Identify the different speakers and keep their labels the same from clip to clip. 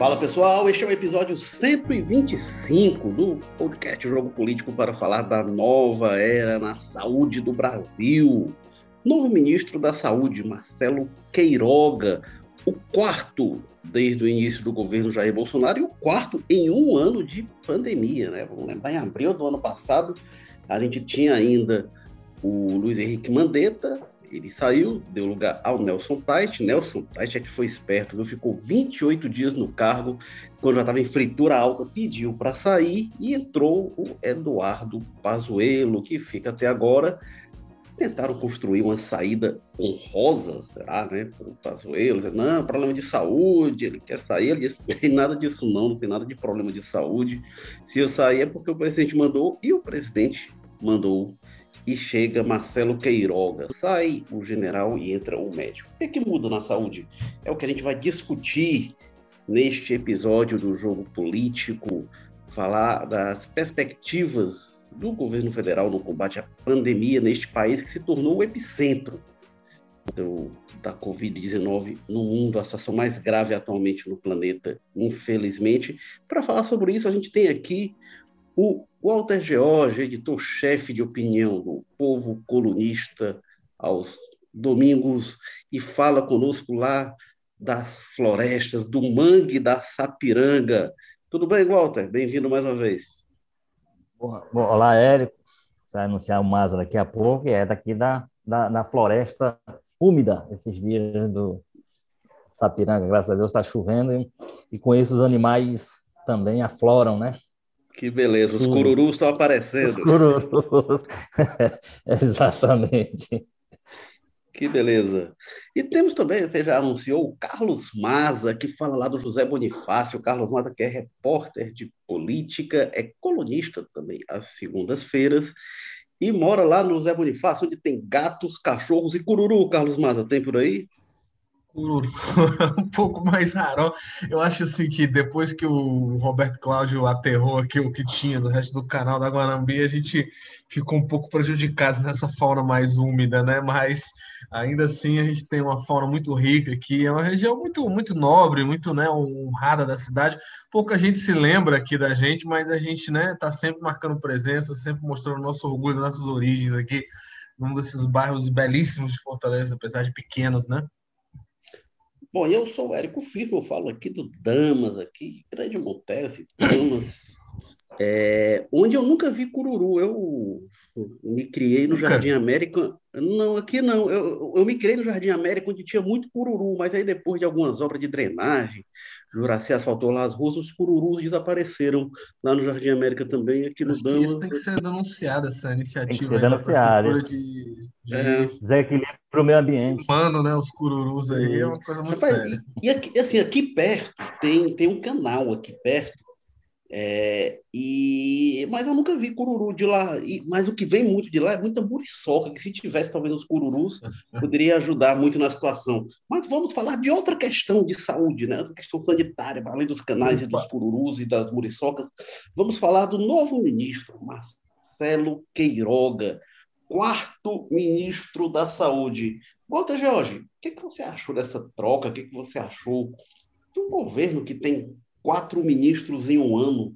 Speaker 1: Fala pessoal, este é o episódio 125 do podcast Jogo Político para falar da nova era na saúde do Brasil. Novo ministro da Saúde, Marcelo Queiroga, o quarto desde o início do governo Jair Bolsonaro e o quarto em um ano de pandemia, né? Vamos lembrar, em abril do ano passado, a gente tinha ainda o Luiz Henrique Mandetta, ele saiu, deu lugar ao Nelson Tait. Nelson Tait é que foi esperto, viu? ficou 28 dias no cargo, quando já estava em fritura alta, pediu para sair e entrou o Eduardo Pazuello, que fica até agora. Tentaram construir uma saída honrosa, será, né, para o Pazuello. Não, problema de saúde, ele quer sair. Ele disse, não tem nada disso não, não tem nada de problema de saúde. Se eu sair é porque o presidente mandou e o presidente mandou e chega Marcelo Queiroga. Sai o general e entra o médico. O que, é que muda na saúde? É o que a gente vai discutir neste episódio do Jogo Político, falar das perspectivas do governo federal no combate à pandemia neste país que se tornou o epicentro do, da Covid-19 no mundo, a situação mais grave atualmente no planeta, infelizmente. Para falar sobre isso, a gente tem aqui o Walter George, editor-chefe de opinião do Povo Colunista, aos domingos, e fala conosco lá das florestas, do mangue da Sapiranga. Tudo bem, Walter? Bem-vindo mais uma vez.
Speaker 2: Olá, Érico. Você vai anunciar o Maza daqui a pouco, e é daqui da, da, da floresta úmida, esses dias do Sapiranga. Graças a Deus está chovendo, e, e com isso os animais também afloram, né?
Speaker 1: Que beleza, os cururus estão aparecendo. Os
Speaker 2: cururus, exatamente.
Speaker 1: Que beleza. E temos também, você já anunciou, o Carlos Maza, que fala lá do José Bonifácio. O Carlos Maza, que é repórter de política, é colunista também às segundas-feiras e mora lá no José Bonifácio, onde tem gatos, cachorros e cururu. Carlos Maza, tem por aí?
Speaker 3: um pouco mais raro. Eu acho assim que depois que o Roberto Cláudio aterrou aqui o que tinha do resto do canal da Guanambi, a gente ficou um pouco prejudicado nessa fauna mais úmida, né? Mas ainda assim a gente tem uma fauna muito rica aqui, é uma região muito muito nobre, muito né, honrada da cidade. Pouca gente se lembra aqui da gente, mas a gente né, tá sempre marcando presença, sempre mostrando nosso orgulho, nossas origens aqui, num desses bairros belíssimos de Fortaleza, apesar de pequenos, né?
Speaker 1: Bom, eu sou o Érico Firmo, eu falo aqui do Damas, aqui, Grande Montese, Damas, é, onde eu nunca vi cururu. Eu me criei no Jardim América. Não, aqui não. Eu, eu me criei no Jardim América, onde tinha muito cururu, mas aí depois de algumas obras de drenagem, Juraci asfaltou lá as ruas, os cururus desapareceram lá no Jardim América também, aqui no Damas.
Speaker 3: Isso tem que ser denunciado, essa iniciativa. Tem que
Speaker 2: ser denunciado. De, de... É. Desequilíbrio para o meio ambiente.
Speaker 3: Mano, né? Os cururus aí é uma coisa muito Rapaz, séria.
Speaker 1: E, e aqui, assim, aqui perto, tem, tem um canal aqui perto, é, e, mas eu nunca vi cururu de lá. E, mas o que vem muito de lá é muita muriçoca, que se tivesse talvez os cururus, poderia ajudar muito na situação. Mas vamos falar de outra questão de saúde, né? outra questão sanitária, além dos canais dos cururus e das muriçocas. Vamos falar do novo ministro, Marcelo Queiroga, quarto ministro da Saúde. Walter Jorge, o que, que você achou dessa troca? O que, que você achou de um governo que tem quatro ministros em um ano.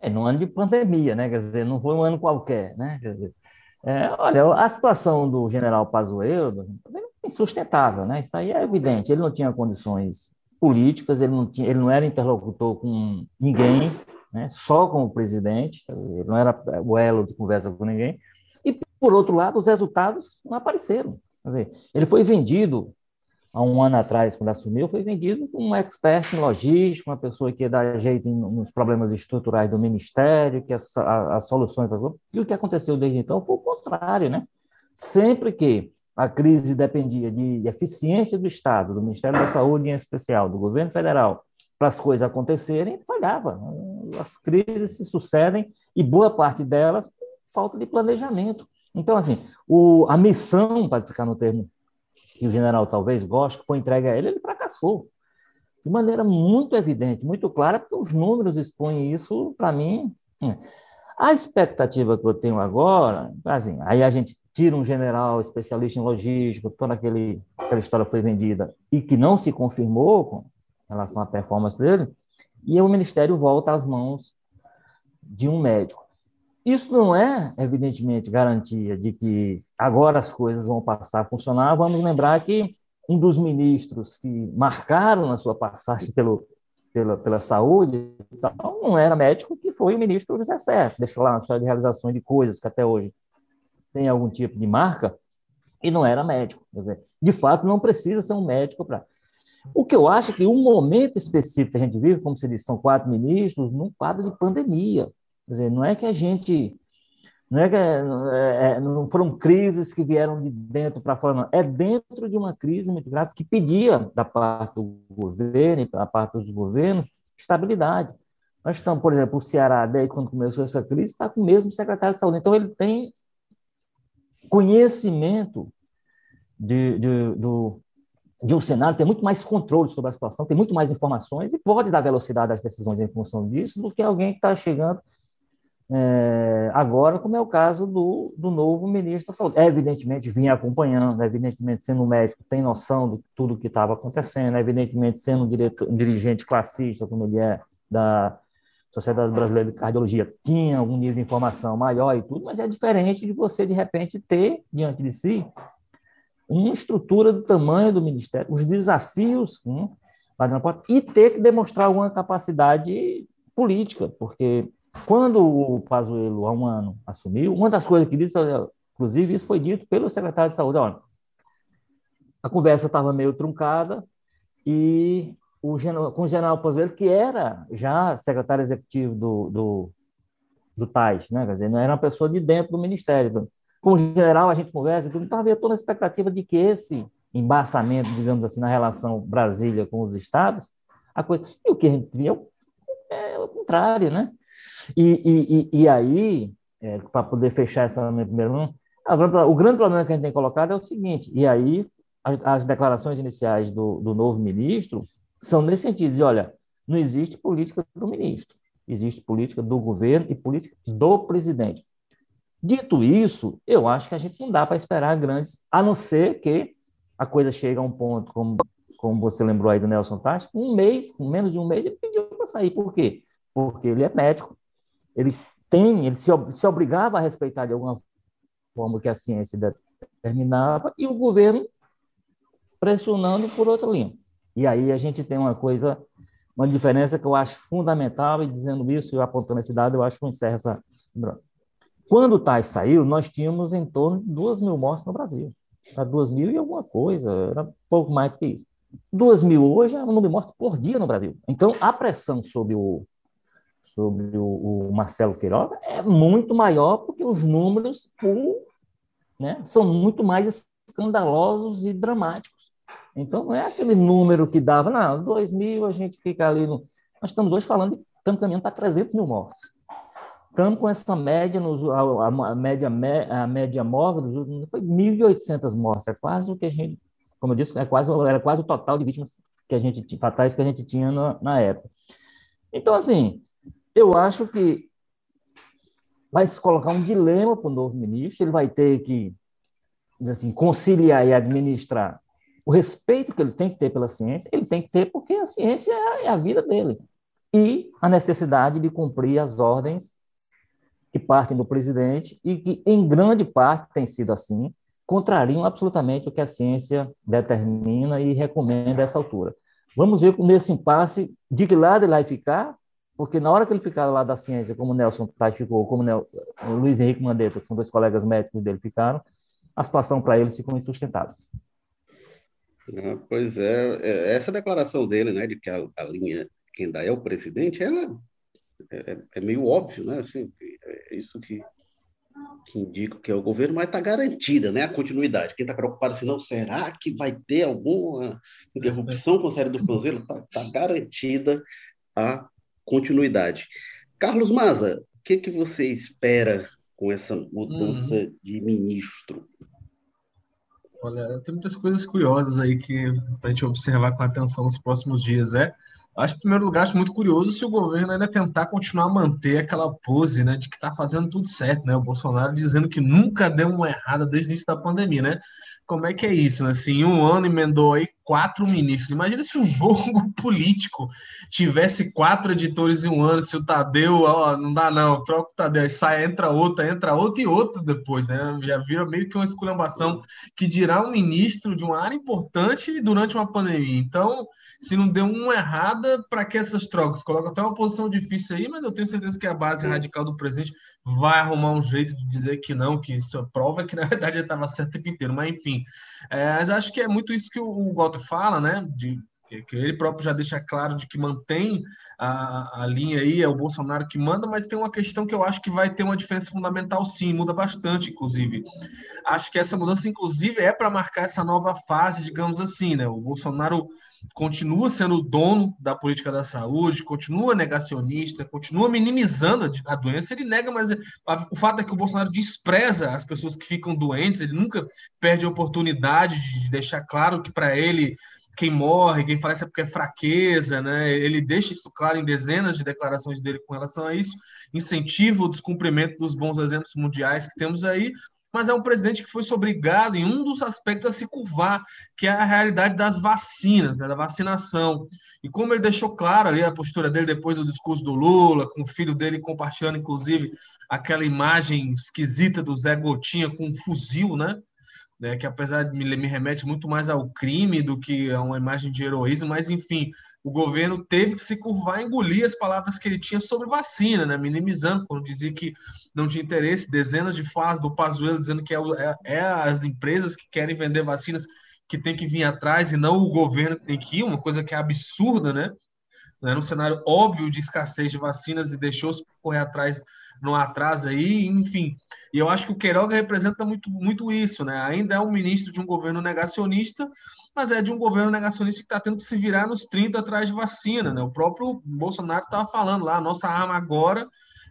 Speaker 2: É, num ano de pandemia, né? Quer dizer, não foi um ano qualquer, né? Dizer, é, olha, a situação do general Pazuello é insustentável, né? Isso aí é evidente. Ele não tinha condições políticas, ele não, tinha, ele não era interlocutor com ninguém, né? só com o presidente, ele não era o elo de conversa com ninguém. E, por outro lado, os resultados não apareceram. Dizer, ele foi vendido há um ano atrás, quando assumiu, foi vendido um expert em logística, uma pessoa que dar jeito nos problemas estruturais do Ministério, que as, as soluções... E o que aconteceu desde então foi o contrário, né? Sempre que a crise dependia de eficiência do Estado, do Ministério da Saúde em especial, do governo federal, para as coisas acontecerem, falhava. As crises se sucedem e boa parte delas falta de planejamento. Então, assim, o, a missão, para ficar no termo que o general talvez goste, que foi entregue a ele, ele fracassou. De maneira muito evidente, muito clara, porque os números expõem isso para mim. Hum. A expectativa que eu tenho agora, assim, aí a gente tira um general especialista em logística, toda aquele, aquela história foi vendida e que não se confirmou, em relação à performance dele, e o Ministério volta às mãos de um médico. Isso não é, evidentemente, garantia de que agora as coisas vão passar a funcionar. Vamos lembrar que um dos ministros que marcaram na sua passagem pelo, pela, pela saúde então, não era médico, que foi o ministro José Serra, deixou lá uma série de realizações de coisas que até hoje tem algum tipo de marca, e não era médico. Dizer, de fato, não precisa ser um médico para. O que eu acho é que um momento específico que a gente vive, como se diz, são quatro ministros, num quadro de pandemia. Quer dizer, não é que a gente. Não, é que, é, é não foram crises que vieram de dentro para fora, não. É dentro de uma crise muito grave que pedia, da parte do governo da parte dos governos, estabilidade. Nós estamos, por exemplo, o Ceará, desde quando começou essa crise, está com o mesmo secretário de saúde. Então, ele tem conhecimento de, de, do, de um cenário, tem muito mais controle sobre a situação, tem muito mais informações e pode dar velocidade às decisões em função disso do que alguém que está chegando é, agora, como é o caso do, do novo ministro da Saúde. Evidentemente, vinha acompanhando, evidentemente, sendo médico, tem noção de tudo que estava acontecendo, evidentemente, sendo um, diretor, um dirigente classista, como ele é, da Sociedade Brasileira de Cardiologia tinha algum nível de informação maior e tudo, mas é diferente de você, de repente, ter diante de si uma estrutura do tamanho do Ministério, os desafios hum, e ter que demonstrar uma capacidade política, porque quando o Pazuello, há um ano, assumiu, uma das coisas que disse, inclusive, isso foi dito pelo secretário de Saúde, olha, a conversa estava meio truncada e o, com o general Pazuello, que era já secretário executivo do, do, do TAIS, né? Quer dizer, não era uma pessoa de dentro do ministério. Com o general, a gente conversa, então havia toda a expectativa de que esse embaçamento, digamos assim, na relação Brasília com os estados, a coisa... E o que a gente via é, é o contrário, né? E, e, e aí, é, para poder fechar essa minha primeira mão, o grande problema que a gente tem colocado é o seguinte, e aí as, as declarações iniciais do, do novo ministro são nesse sentido de, olha, não existe política do ministro, existe política do governo e política do presidente. Dito isso, eu acho que a gente não dá para esperar grandes, a não ser que a coisa chegue a um ponto, como, como você lembrou aí do Nelson Tati, um mês, menos de um mês, ele pediu para sair. Por quê? Porque ele é médico, ele tem, ele se, se obrigava a respeitar de alguma forma que a ciência determinava, e o governo pressionando por outra linha. E aí a gente tem uma coisa, uma diferença que eu acho fundamental, e dizendo isso, eu apontando esse dado, eu acho que eu encerro essa. Quando o TAI saiu, nós tínhamos em torno de 2 mil mortes no Brasil. Era 2 mil e alguma coisa, era pouco mais que isso. 2 mil hoje é o número de mortes por dia no Brasil. Então, a pressão sobre o, sobre o, o Marcelo Queiroga é muito maior porque os números né, são muito mais escandalosos e dramáticos. Então, não é aquele número que dava, não, 2 mil a gente fica ali no. Nós estamos hoje falando, estamos caminhando para 300 mil mortes. Estamos com essa média, nos, a, a, média, a média móvel dos últimos foi 1.800 mortes. É quase o que a gente, como eu disse, é quase, era quase o total de vítimas que a gente, fatais que a gente tinha na, na época. Então, assim, eu acho que vai se colocar um dilema para o novo ministro, ele vai ter que assim, conciliar e administrar o respeito que ele tem que ter pela ciência, ele tem que ter porque a ciência é a vida dele. E a necessidade de cumprir as ordens que partem do presidente e que, em grande parte, tem sido assim, contrariam absolutamente o que a ciência determina e recomenda a essa altura. Vamos ver nesse impasse de que lado ele vai ficar, porque na hora que ele ficar lá da ciência, como o Nelson Tais ficou, como o Luiz Henrique Mandetta, que são dois colegas médicos dele, ficaram, a situação para ele ficou insustentável.
Speaker 1: Ah, pois é, é, essa declaração dele, né, de que a, a linha quem ainda é o presidente, ela é, é, é meio óbvio, né, assim, é isso que, que indica que é o governo, mas está garantida, né, a continuidade. Quem está preocupado se não será que vai ter alguma interrupção com a série do Cruzeiro, está tá garantida a continuidade. Carlos Maza, o que, que você espera com essa mudança uhum. de ministro?
Speaker 3: Olha, tem muitas coisas curiosas aí que a gente observar com atenção nos próximos dias. É, acho, em primeiro lugar, acho muito curioso se o governo ainda tentar continuar a manter aquela pose, né, de que está fazendo tudo certo, né? O Bolsonaro dizendo que nunca deu uma errada desde o início da pandemia, né? Como é que é isso, né? Assim, um ano emendou aí quatro ministros. Imagina se o jogo político tivesse quatro editores em um ano, se o Tadeu, ó, não dá não, troca o Tadeu, aí sai, entra outra, entra outro e outro depois, né? Já vira meio que uma esculhambação que dirá um ministro de uma área importante durante uma pandemia. Então, se não deu uma errada, para que essas trocas? Coloca até uma posição difícil aí, mas eu tenho certeza que a base radical do presidente vai arrumar um jeito de dizer que não, que isso é prova que na verdade ele estava certo o tempo inteiro. Mas enfim, é, mas acho que é muito isso que o, o Walter fala, né? De, que ele próprio já deixa claro de que mantém a, a linha aí, é o Bolsonaro que manda, mas tem uma questão que eu acho que vai ter uma diferença fundamental sim, muda bastante, inclusive. Acho que essa mudança, inclusive, é para marcar essa nova fase, digamos assim, né? O Bolsonaro continua sendo dono da política da saúde, continua negacionista, continua minimizando a doença, ele nega, mas o fato é que o Bolsonaro despreza as pessoas que ficam doentes, ele nunca perde a oportunidade de deixar claro que para ele quem morre, quem falece é porque é fraqueza, né? Ele deixa isso claro em dezenas de declarações dele com relação a isso, incentiva o descumprimento dos bons exemplos mundiais que temos aí, mas é um presidente que foi obrigado em um dos aspectos a se curvar, que é a realidade das vacinas, né, da vacinação. E como ele deixou claro ali a postura dele depois do discurso do Lula, com o filho dele compartilhando, inclusive, aquela imagem esquisita do Zé Gotinha com um fuzil, né? né que apesar de me, me remete muito mais ao crime do que a uma imagem de heroísmo, mas enfim, o governo teve que se curvar e engolir as palavras que ele tinha sobre vacina, né? minimizando, quando dizia que não tinha interesse, dezenas de falas do Pazuello dizendo que é, é, é, as empresas que querem vender vacinas que tem que vir atrás e não o governo que tem que ir, uma coisa que é absurda, né? Era um cenário óbvio de escassez de vacinas e deixou-se correr atrás no atraso aí, enfim. E eu acho que o Queiroga representa muito, muito isso, né? Ainda é um ministro de um governo negacionista, mas é de um governo negacionista que está tendo que se virar nos 30 atrás de vacina, né? O próprio Bolsonaro estava falando lá, nossa arma agora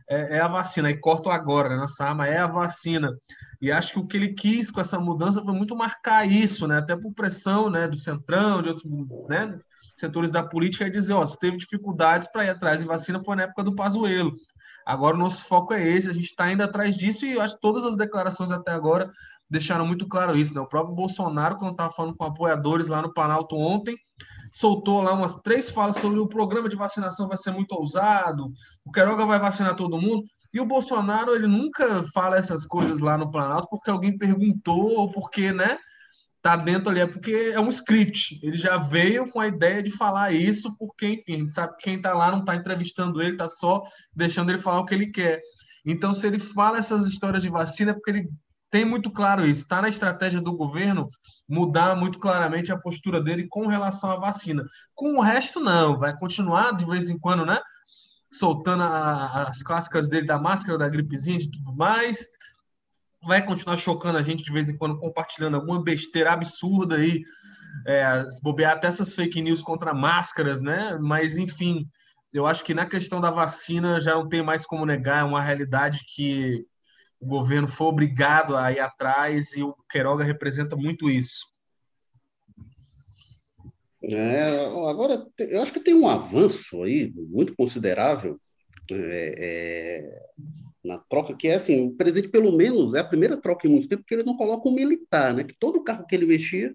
Speaker 3: é, é, a vacina, e corto agora, né? nossa arma é a vacina. E acho que o que ele quis com essa mudança foi muito marcar isso, né? Até por pressão né, do Centrão, de outros né, setores da política, e dizer, ó, se teve dificuldades para ir atrás de vacina, foi na época do Pazuello. Agora o nosso foco é esse, a gente está indo atrás disso e acho que todas as declarações até agora deixaram muito claro isso. Né? O próprio Bolsonaro, quando estava falando com apoiadores lá no Planalto ontem, soltou lá umas três falas sobre o programa de vacinação vai ser muito ousado, o Queiroga vai vacinar todo mundo. E o Bolsonaro, ele nunca fala essas coisas lá no Planalto porque alguém perguntou ou porque, né, tá dentro ali, é porque é um script. Ele já veio com a ideia de falar isso, porque, enfim, sabe que quem tá lá não tá entrevistando ele, tá só deixando ele falar o que ele quer. Então, se ele fala essas histórias de vacina, é porque ele tem muito claro isso. Está na estratégia do governo mudar muito claramente a postura dele com relação à vacina. Com o resto, não. Vai continuar de vez em quando, né? Soltando a, as clássicas dele da máscara, da gripezinha e tudo mais. Vai continuar chocando a gente de vez em quando, compartilhando alguma besteira absurda aí. É, bobear até essas fake news contra máscaras, né? Mas, enfim, eu acho que na questão da vacina já não tem mais como negar, é uma realidade que o governo foi obrigado a ir atrás e o Queiroga representa muito isso.
Speaker 1: É, agora, eu acho que tem um avanço aí muito considerável é, é, na troca, que é assim, o presidente, pelo menos, é a primeira troca em muito tempo que ele não coloca um militar, né? Que todo carro que ele mexia,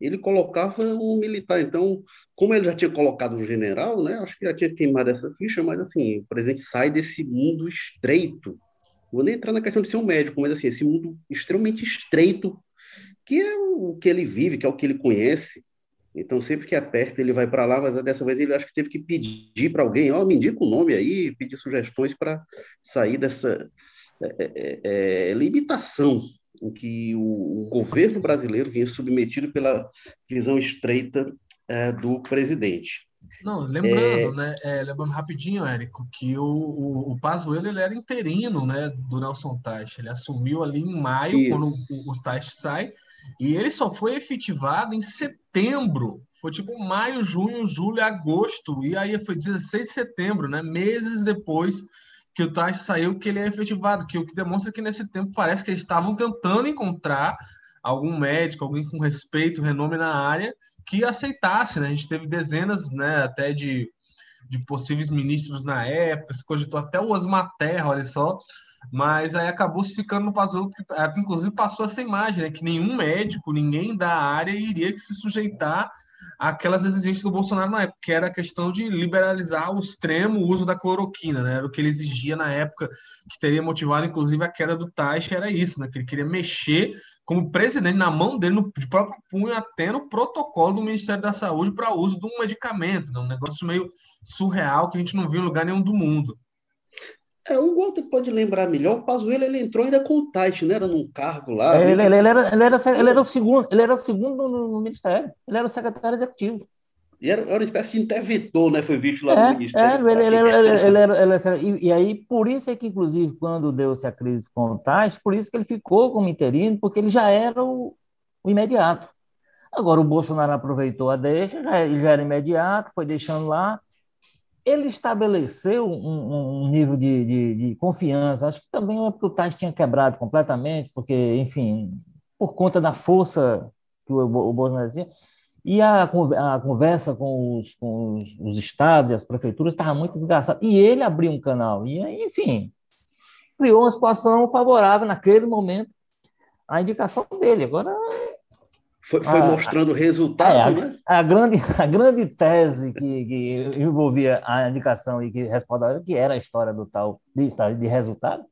Speaker 1: ele colocava um militar. Então, como ele já tinha colocado um general, né? Acho que já tinha queimado essa ficha, mas assim, o presidente sai desse mundo estreito vou nem entrar na questão de ser um médico, mas assim, esse mundo extremamente estreito, que é o que ele vive, que é o que ele conhece. Então, sempre que aperta, ele vai para lá, mas dessa vez ele acho que teve que pedir para alguém, ó, oh, me indica o nome aí, pedir sugestões para sair dessa é, é, é, é, limitação em que o, o, governo brasileiro vinha submetido pela visão estreita é, do presidente.
Speaker 3: Não, lembrando, é... né? É, lembrando rapidinho, Érico, que o, o, o Pazuello ele era interino, né, do Nelson Teich. Ele assumiu ali em maio, Isso. quando o, o Teich sai, e ele só foi efetivado em setembro. Foi tipo maio, junho, julho, agosto, e aí foi 16 de setembro, né? Meses depois que o Teich saiu, que ele é efetivado, que o que demonstra que nesse tempo parece que eles estavam tentando encontrar algum médico, alguém com respeito, renome na área, que aceitasse, né? A gente teve dezenas, né, até de, de possíveis ministros na época, se cogitou até o Osmar Terra, olha só, mas aí acabou se ficando no Pazuello, inclusive passou essa imagem, né, que nenhum médico, ninguém da área iria se sujeitar aquelas exigências do Bolsonaro na época, que era a questão de liberalizar o extremo uso da cloroquina, né? Era o que ele exigia na época, que teria motivado, inclusive, a queda do Taixa, era isso, né? Que ele queria mexer como presidente, na mão dele, no, de próprio punho, até no protocolo do Ministério da Saúde para uso de um medicamento, né? um negócio meio surreal que a gente não viu em lugar nenhum do mundo.
Speaker 1: É, o Walter pode lembrar melhor, o Pazuello ele entrou ainda com o Tait, não era num cargo lá.
Speaker 2: É, ele, ele, ele, era, ele, era, ele, era o segundo, ele era o segundo no ministério, ele era o secretário executivo.
Speaker 1: E era, era uma espécie de interventor, né? Foi visto lá é, no ministério.
Speaker 2: É, ele, ele, ele, era, e, e, aí, por isso é que, inclusive, quando deu-se a crise com o Tais, por isso que ele ficou como interino, porque ele já era o, o imediato. Agora, o Bolsonaro aproveitou a deixa, já, já era imediato, foi deixando lá, ele estabeleceu um, um nível de, de, de, confiança. Acho que também é porque o Tais tinha quebrado completamente, porque, enfim, por conta da força que o, o Bolsonaro tinha. E a, a conversa com os, com os, os estados e as prefeituras estava muito desgastada. E ele abriu um canal. E, enfim, criou uma situação favorável naquele momento à indicação dele. Agora,
Speaker 1: foi, foi a, mostrando o resultado, é, a, né?
Speaker 2: A grande, a grande tese que, que envolvia a indicação e que respondeu, que era a história do tal de, de resultado,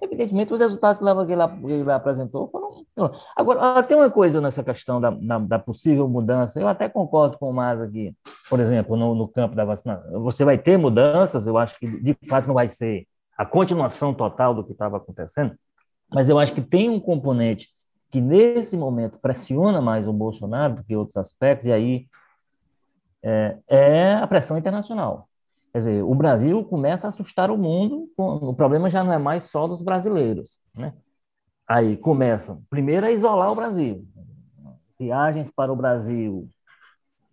Speaker 2: evidentemente os resultados que ele, ele apresentou foram. Agora, tem uma coisa nessa questão da, da, da, possível mudança, eu até concordo com o Mas aqui, por exemplo, no, no campo da vacinação. Você vai ter mudanças, eu acho que de fato não vai ser a continuação total do que estava acontecendo, mas eu acho que tem um componente que nesse momento pressiona mais o Bolsonaro do que outros aspectos, e aí é, é, a pressão internacional. Quer dizer, o Brasil começa a assustar o mundo, o problema já não é mais só dos brasileiros. Né? Aí começam, primeiro, a isolar o Brasil. Viagens para o Brasil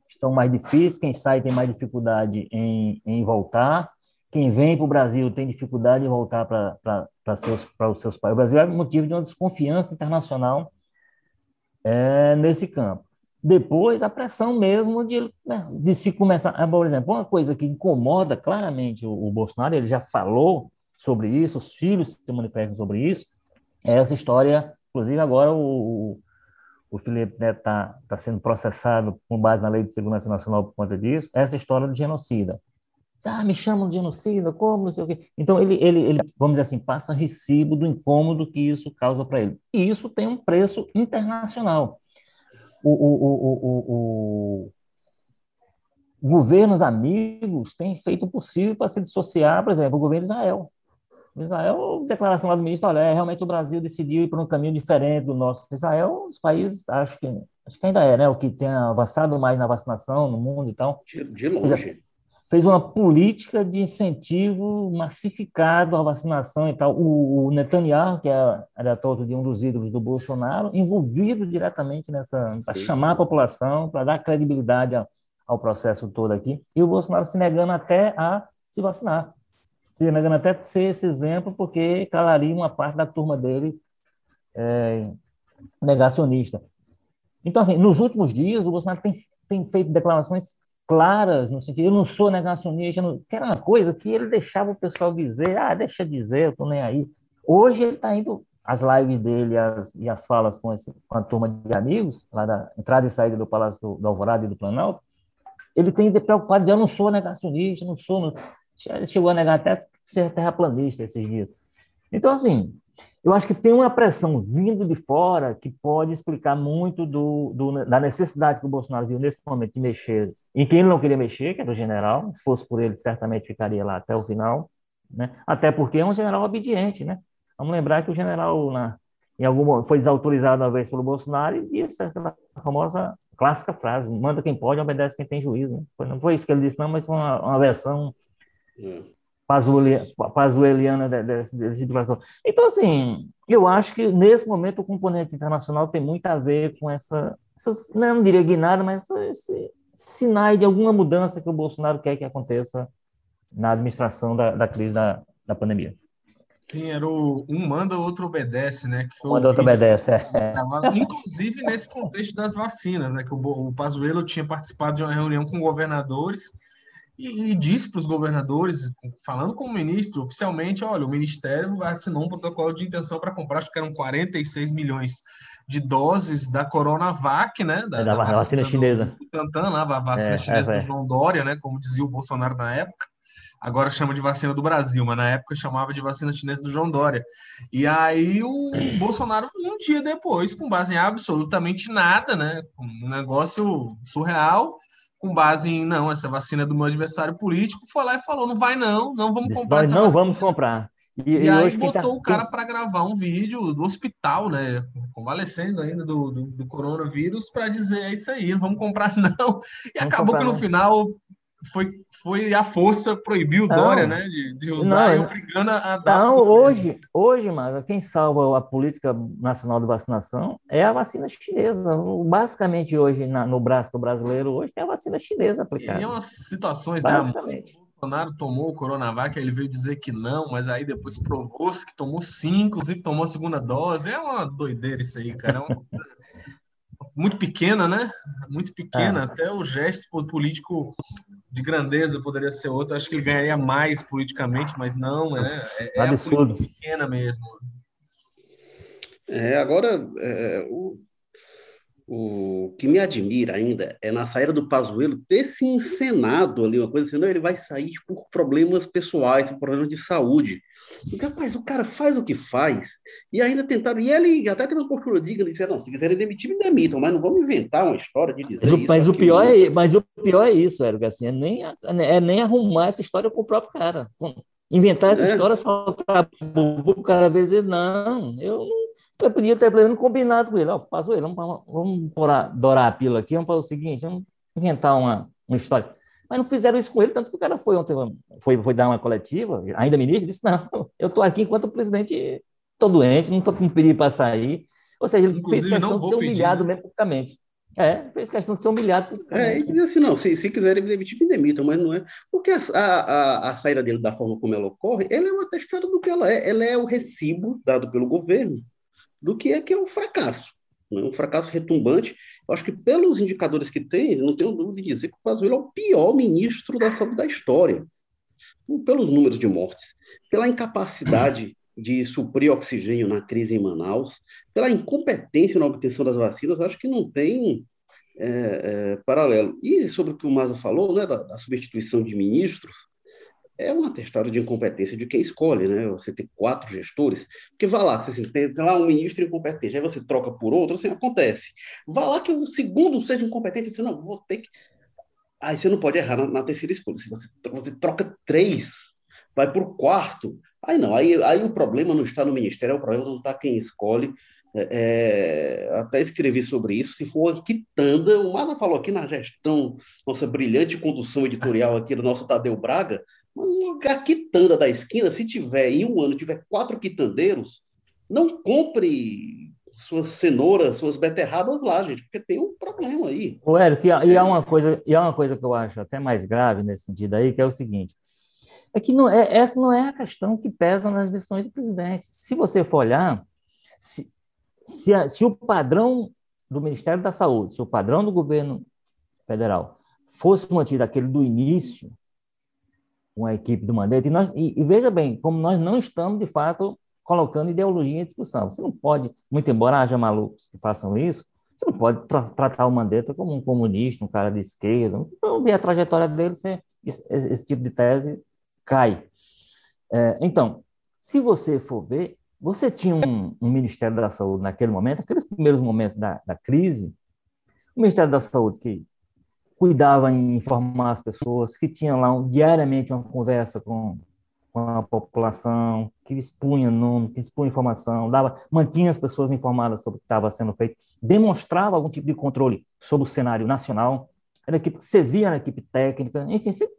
Speaker 2: estão mais difíceis, quem sai tem mais dificuldade em, em voltar, quem vem para o Brasil tem dificuldade em voltar para os seus países. O Brasil é motivo de uma desconfiança internacional é, nesse campo. Depois, a pressão mesmo de, de se começar. Ah, por exemplo, uma coisa que incomoda claramente o, o Bolsonaro, ele já falou sobre isso, os filhos se manifestam sobre isso, é essa história. Inclusive, agora o, o Felipe Neto está tá sendo processado com base na Lei de Segurança Nacional por conta disso, essa história do genocida. Ah, me chamam de genocida, como, não sei o quê. Então, ele, ele, ele, vamos dizer assim, passa recibo do incômodo que isso causa para ele. E isso tem um preço internacional. O, o, o, o, governos amigos têm feito o possível para se dissociar, por exemplo, o governo de Israel. Israel, declaração lá do ministro, olha, é, realmente o Brasil decidiu ir para um caminho diferente do nosso. Israel, os países, acho que, acho que ainda é, né, o que tem avançado mais na vacinação no mundo e tal.
Speaker 1: De, de longe
Speaker 2: fez uma política de incentivo massificado à vacinação e tal. O, Netanyahu, que é, era todo de um dos ídolos do Bolsonaro, envolvido diretamente nessa, para chamar a população, para dar credibilidade ao, ao processo todo aqui, e o Bolsonaro se negando até a se vacinar, se negando até a ser esse exemplo, porque calaria uma parte da turma dele é, negacionista. Então, assim, nos últimos dias, o Bolsonaro tem, tem feito declarações claras, no sentido, eu não sou negacionista, não, que era uma coisa que ele deixava o pessoal dizer, ah, deixa dizer, eu tô nem aí. Hoje ele está indo, as lives dele as, e as falas com, esse, com a turma de amigos, lá da entrada e saída do Palácio do, do Alvorada e do Planalto, ele tem de preocupado dizer, eu não sou negacionista, não sou... Não... Chegou a negar até ser terraplanista esses dias. Então, assim, eu acho que tem uma pressão vindo de fora que pode explicar muito do, do, da necessidade que o Bolsonaro viu nesse momento de mexer em quem ele não queria mexer, que era o general. Se fosse por ele, certamente ficaria lá até o final. Né? Até porque é um general obediente. Né? Vamos lembrar que o general, na, em algum foi desautorizado uma vez pelo Bolsonaro e disse aquela famosa clássica frase: manda quem pode, obedece quem tem juízo. Né? Não foi isso que ele disse, não, mas foi uma, uma versão. Pazueliana desse, desse situação. Então, assim, eu acho que nesse momento o componente internacional tem muito a ver com essa, essas, não diria guinada, mas esse, sinais de alguma mudança que o Bolsonaro quer que aconteça na administração da, da crise da, da pandemia.
Speaker 3: Sim, era o um manda, o outro obedece, né?
Speaker 2: Que manda, outro obedece, é.
Speaker 3: Inclusive nesse contexto das vacinas, né? Que o, o Pazuello tinha participado de uma reunião com governadores e, e disse para os governadores, falando com o ministro oficialmente, olha, o Ministério assinou um protocolo de intenção para comprar, acho que eram 46 milhões de doses da Coronavac, né?
Speaker 2: Da, é da, da vacina, vacina chinesa.
Speaker 3: Tantan, lá, a vacina é, chinesa é, do João Dória, né? Como dizia o Bolsonaro na época. Agora chama de vacina do Brasil, mas na época chamava de vacina chinesa do João Dória. E aí o Bolsonaro, um dia depois, com base em absolutamente nada, né? Um negócio surreal, com base em não, essa vacina é do meu adversário político, foi lá e falou: não vai não, não vamos comprar
Speaker 2: Nós não vacina. vamos comprar.
Speaker 3: E, e, e aí tá botou tá... o cara para gravar um vídeo do hospital, né? Convalescendo ainda do, do, do coronavírus, para dizer é isso aí, não vamos comprar não. E vamos acabou comprar, que no não. final foi, foi a força proibiu o Dória, né, de, de usar não, e obrigando a dar.
Speaker 2: Não, hoje, hoje, mas quem salva a política nacional de vacinação é a vacina chinesa. Basicamente, hoje, na, no braço do brasileiro, hoje tem a vacina chinesa aplicada.
Speaker 3: E é umas situações, Basicamente. Né, Bolsonaro tomou o Coronavac, ele veio dizer que não, mas aí depois provou-se que tomou cinco, inclusive tomou a segunda dose. É uma doideira isso aí, cara. É uma coisa muito pequena, né? Muito pequena. É. Até o gesto político de grandeza poderia ser outro. Acho que ele ganharia mais politicamente, mas não, né?
Speaker 2: É, é absurdo.
Speaker 3: pequena mesmo.
Speaker 1: É, agora, é, o, o que me admira ainda é na saída do Pazuello ter se encenado ali uma coisa assim, não, ele vai sair por problemas pessoais, por problemas de saúde. Porque, rapaz, o cara faz o que faz e ainda tentaram. E ele até teve uma postura digna de dizer: não, se quiserem demitir, me demitam, mas não vamos inventar uma história de dizer.
Speaker 2: Mas,
Speaker 1: isso,
Speaker 2: mas o, pior é, mas o pior é isso, Érico, assim, é nem, é nem arrumar essa história com o próprio cara. Inventar essa é. história só para o cara dizer: não, eu não eu podia ter pleno combinado com ele. Ó, passou ele, vamos, vamos dourar a pila aqui, vamos fazer o seguinte, vamos inventar uma, uma história. Mas não fizeram isso com ele, tanto que o cara foi ontem, foi, foi dar uma coletiva, ainda ministro, disse, não, eu estou aqui enquanto o presidente estou doente, não estou com perigo para sair. Ou seja, ele Inclusive, fez questão de ser humilhado pedir. mesmo publicamente. É, fez questão de ser humilhado
Speaker 1: publicamente. É, e dizer assim, não, se, se quiserem me demitir, me demitam, mas não é. Porque a, a, a saída dele da forma como ela ocorre, ela é uma atestado do que ela é. Ela é o recibo dado pelo governo do que é que é um fracasso. Né? Um fracasso retumbante. Eu acho que, pelos indicadores que tem, não tenho dúvida de dizer que o Pazuello é o pior ministro da saúde da história. Pelos números de mortes, pela incapacidade de suprir oxigênio na crise em Manaus, pela incompetência na obtenção das vacinas, acho que não tem é, é, paralelo. E sobre o que o Maza falou, né, da, da substituição de ministros, é um atestado de incompetência de quem escolhe, né? Você tem quatro gestores, porque vá lá, assim, tem, tem, lá um ministro incompetente, aí você troca por outro, assim, acontece. Vá lá que o segundo seja incompetente, você não, vou ter que... Aí você não pode errar na, na terceira escolha, se você, você troca três, vai para o quarto, aí não, aí, aí o problema não está no ministério, o problema não está quem escolhe, é, é, até escrevi sobre isso, se for quitanda, o Mara falou aqui na gestão, nossa brilhante condução editorial aqui do nosso Tadeu Braga, lugar quitanda da esquina, se tiver em um ano, tiver quatro quitandeiros, não compre suas cenouras, suas beterrabas lá, gente, porque tem um problema aí.
Speaker 2: O Érico, e há uma coisa, e há uma coisa que eu acho até mais grave nesse sentido aí, que é o seguinte, é que não é, essa não é a questão que pesa nas decisões do presidente. Se você for olhar, se, se, a, se o padrão do Ministério da Saúde, se o padrão do governo federal fosse mantido aquele do início, com a equipe do Mandetta. E, nós, e, e, veja bem, como nós não estamos, de fato, colocando ideologia em discussão. Você não pode, muito embora haja malucos que façam isso, você não pode tra tratar o Mandetta como um comunista, um cara de esquerda. Então, ver a trajetória dele, você, esse, esse, tipo de tese cai. É, então, se você for ver, você tinha um, um, Ministério da Saúde naquele momento, aqueles primeiros momentos da, da crise, o Ministério da Saúde que cuidava em informar as pessoas, que tinha lá um, diariamente uma conversa com, com a população, que expunha nome, que expunha informação, dava, mantinha as pessoas informadas sobre o que estava sendo feito, demonstrava algum tipo de controle sobre o cenário nacional, era equipe que servia na equipe técnica, enfim, se,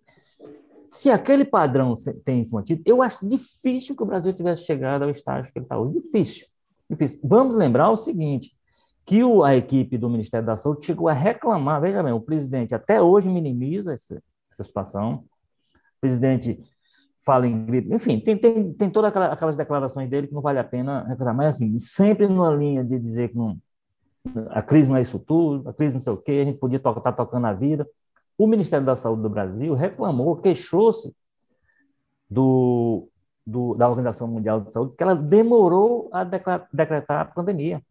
Speaker 2: se aquele padrão tem se mantido, eu acho difícil que o Brasil tivesse chegado ao estágio que ele está hoje, difícil, difícil. Vamos lembrar o seguinte, que o, a equipe do Ministério da Saúde chegou a reclamar. Veja bem, o presidente até hoje minimiza essa, essa situação. O presidente fala em gripe, enfim, tem, tem, tem todas aquelas, aquelas declarações dele que não vale a pena reclamar, mas assim, sempre numa linha de dizer que não, a crise não é isso tudo, a crise não sei o quê, a gente podia estar tá tocando a vida. o Ministério da Saúde do Brasil reclamou, queixou-se do, do, da Organização Mundial de Saúde, que ela demorou a decretar a pandemia.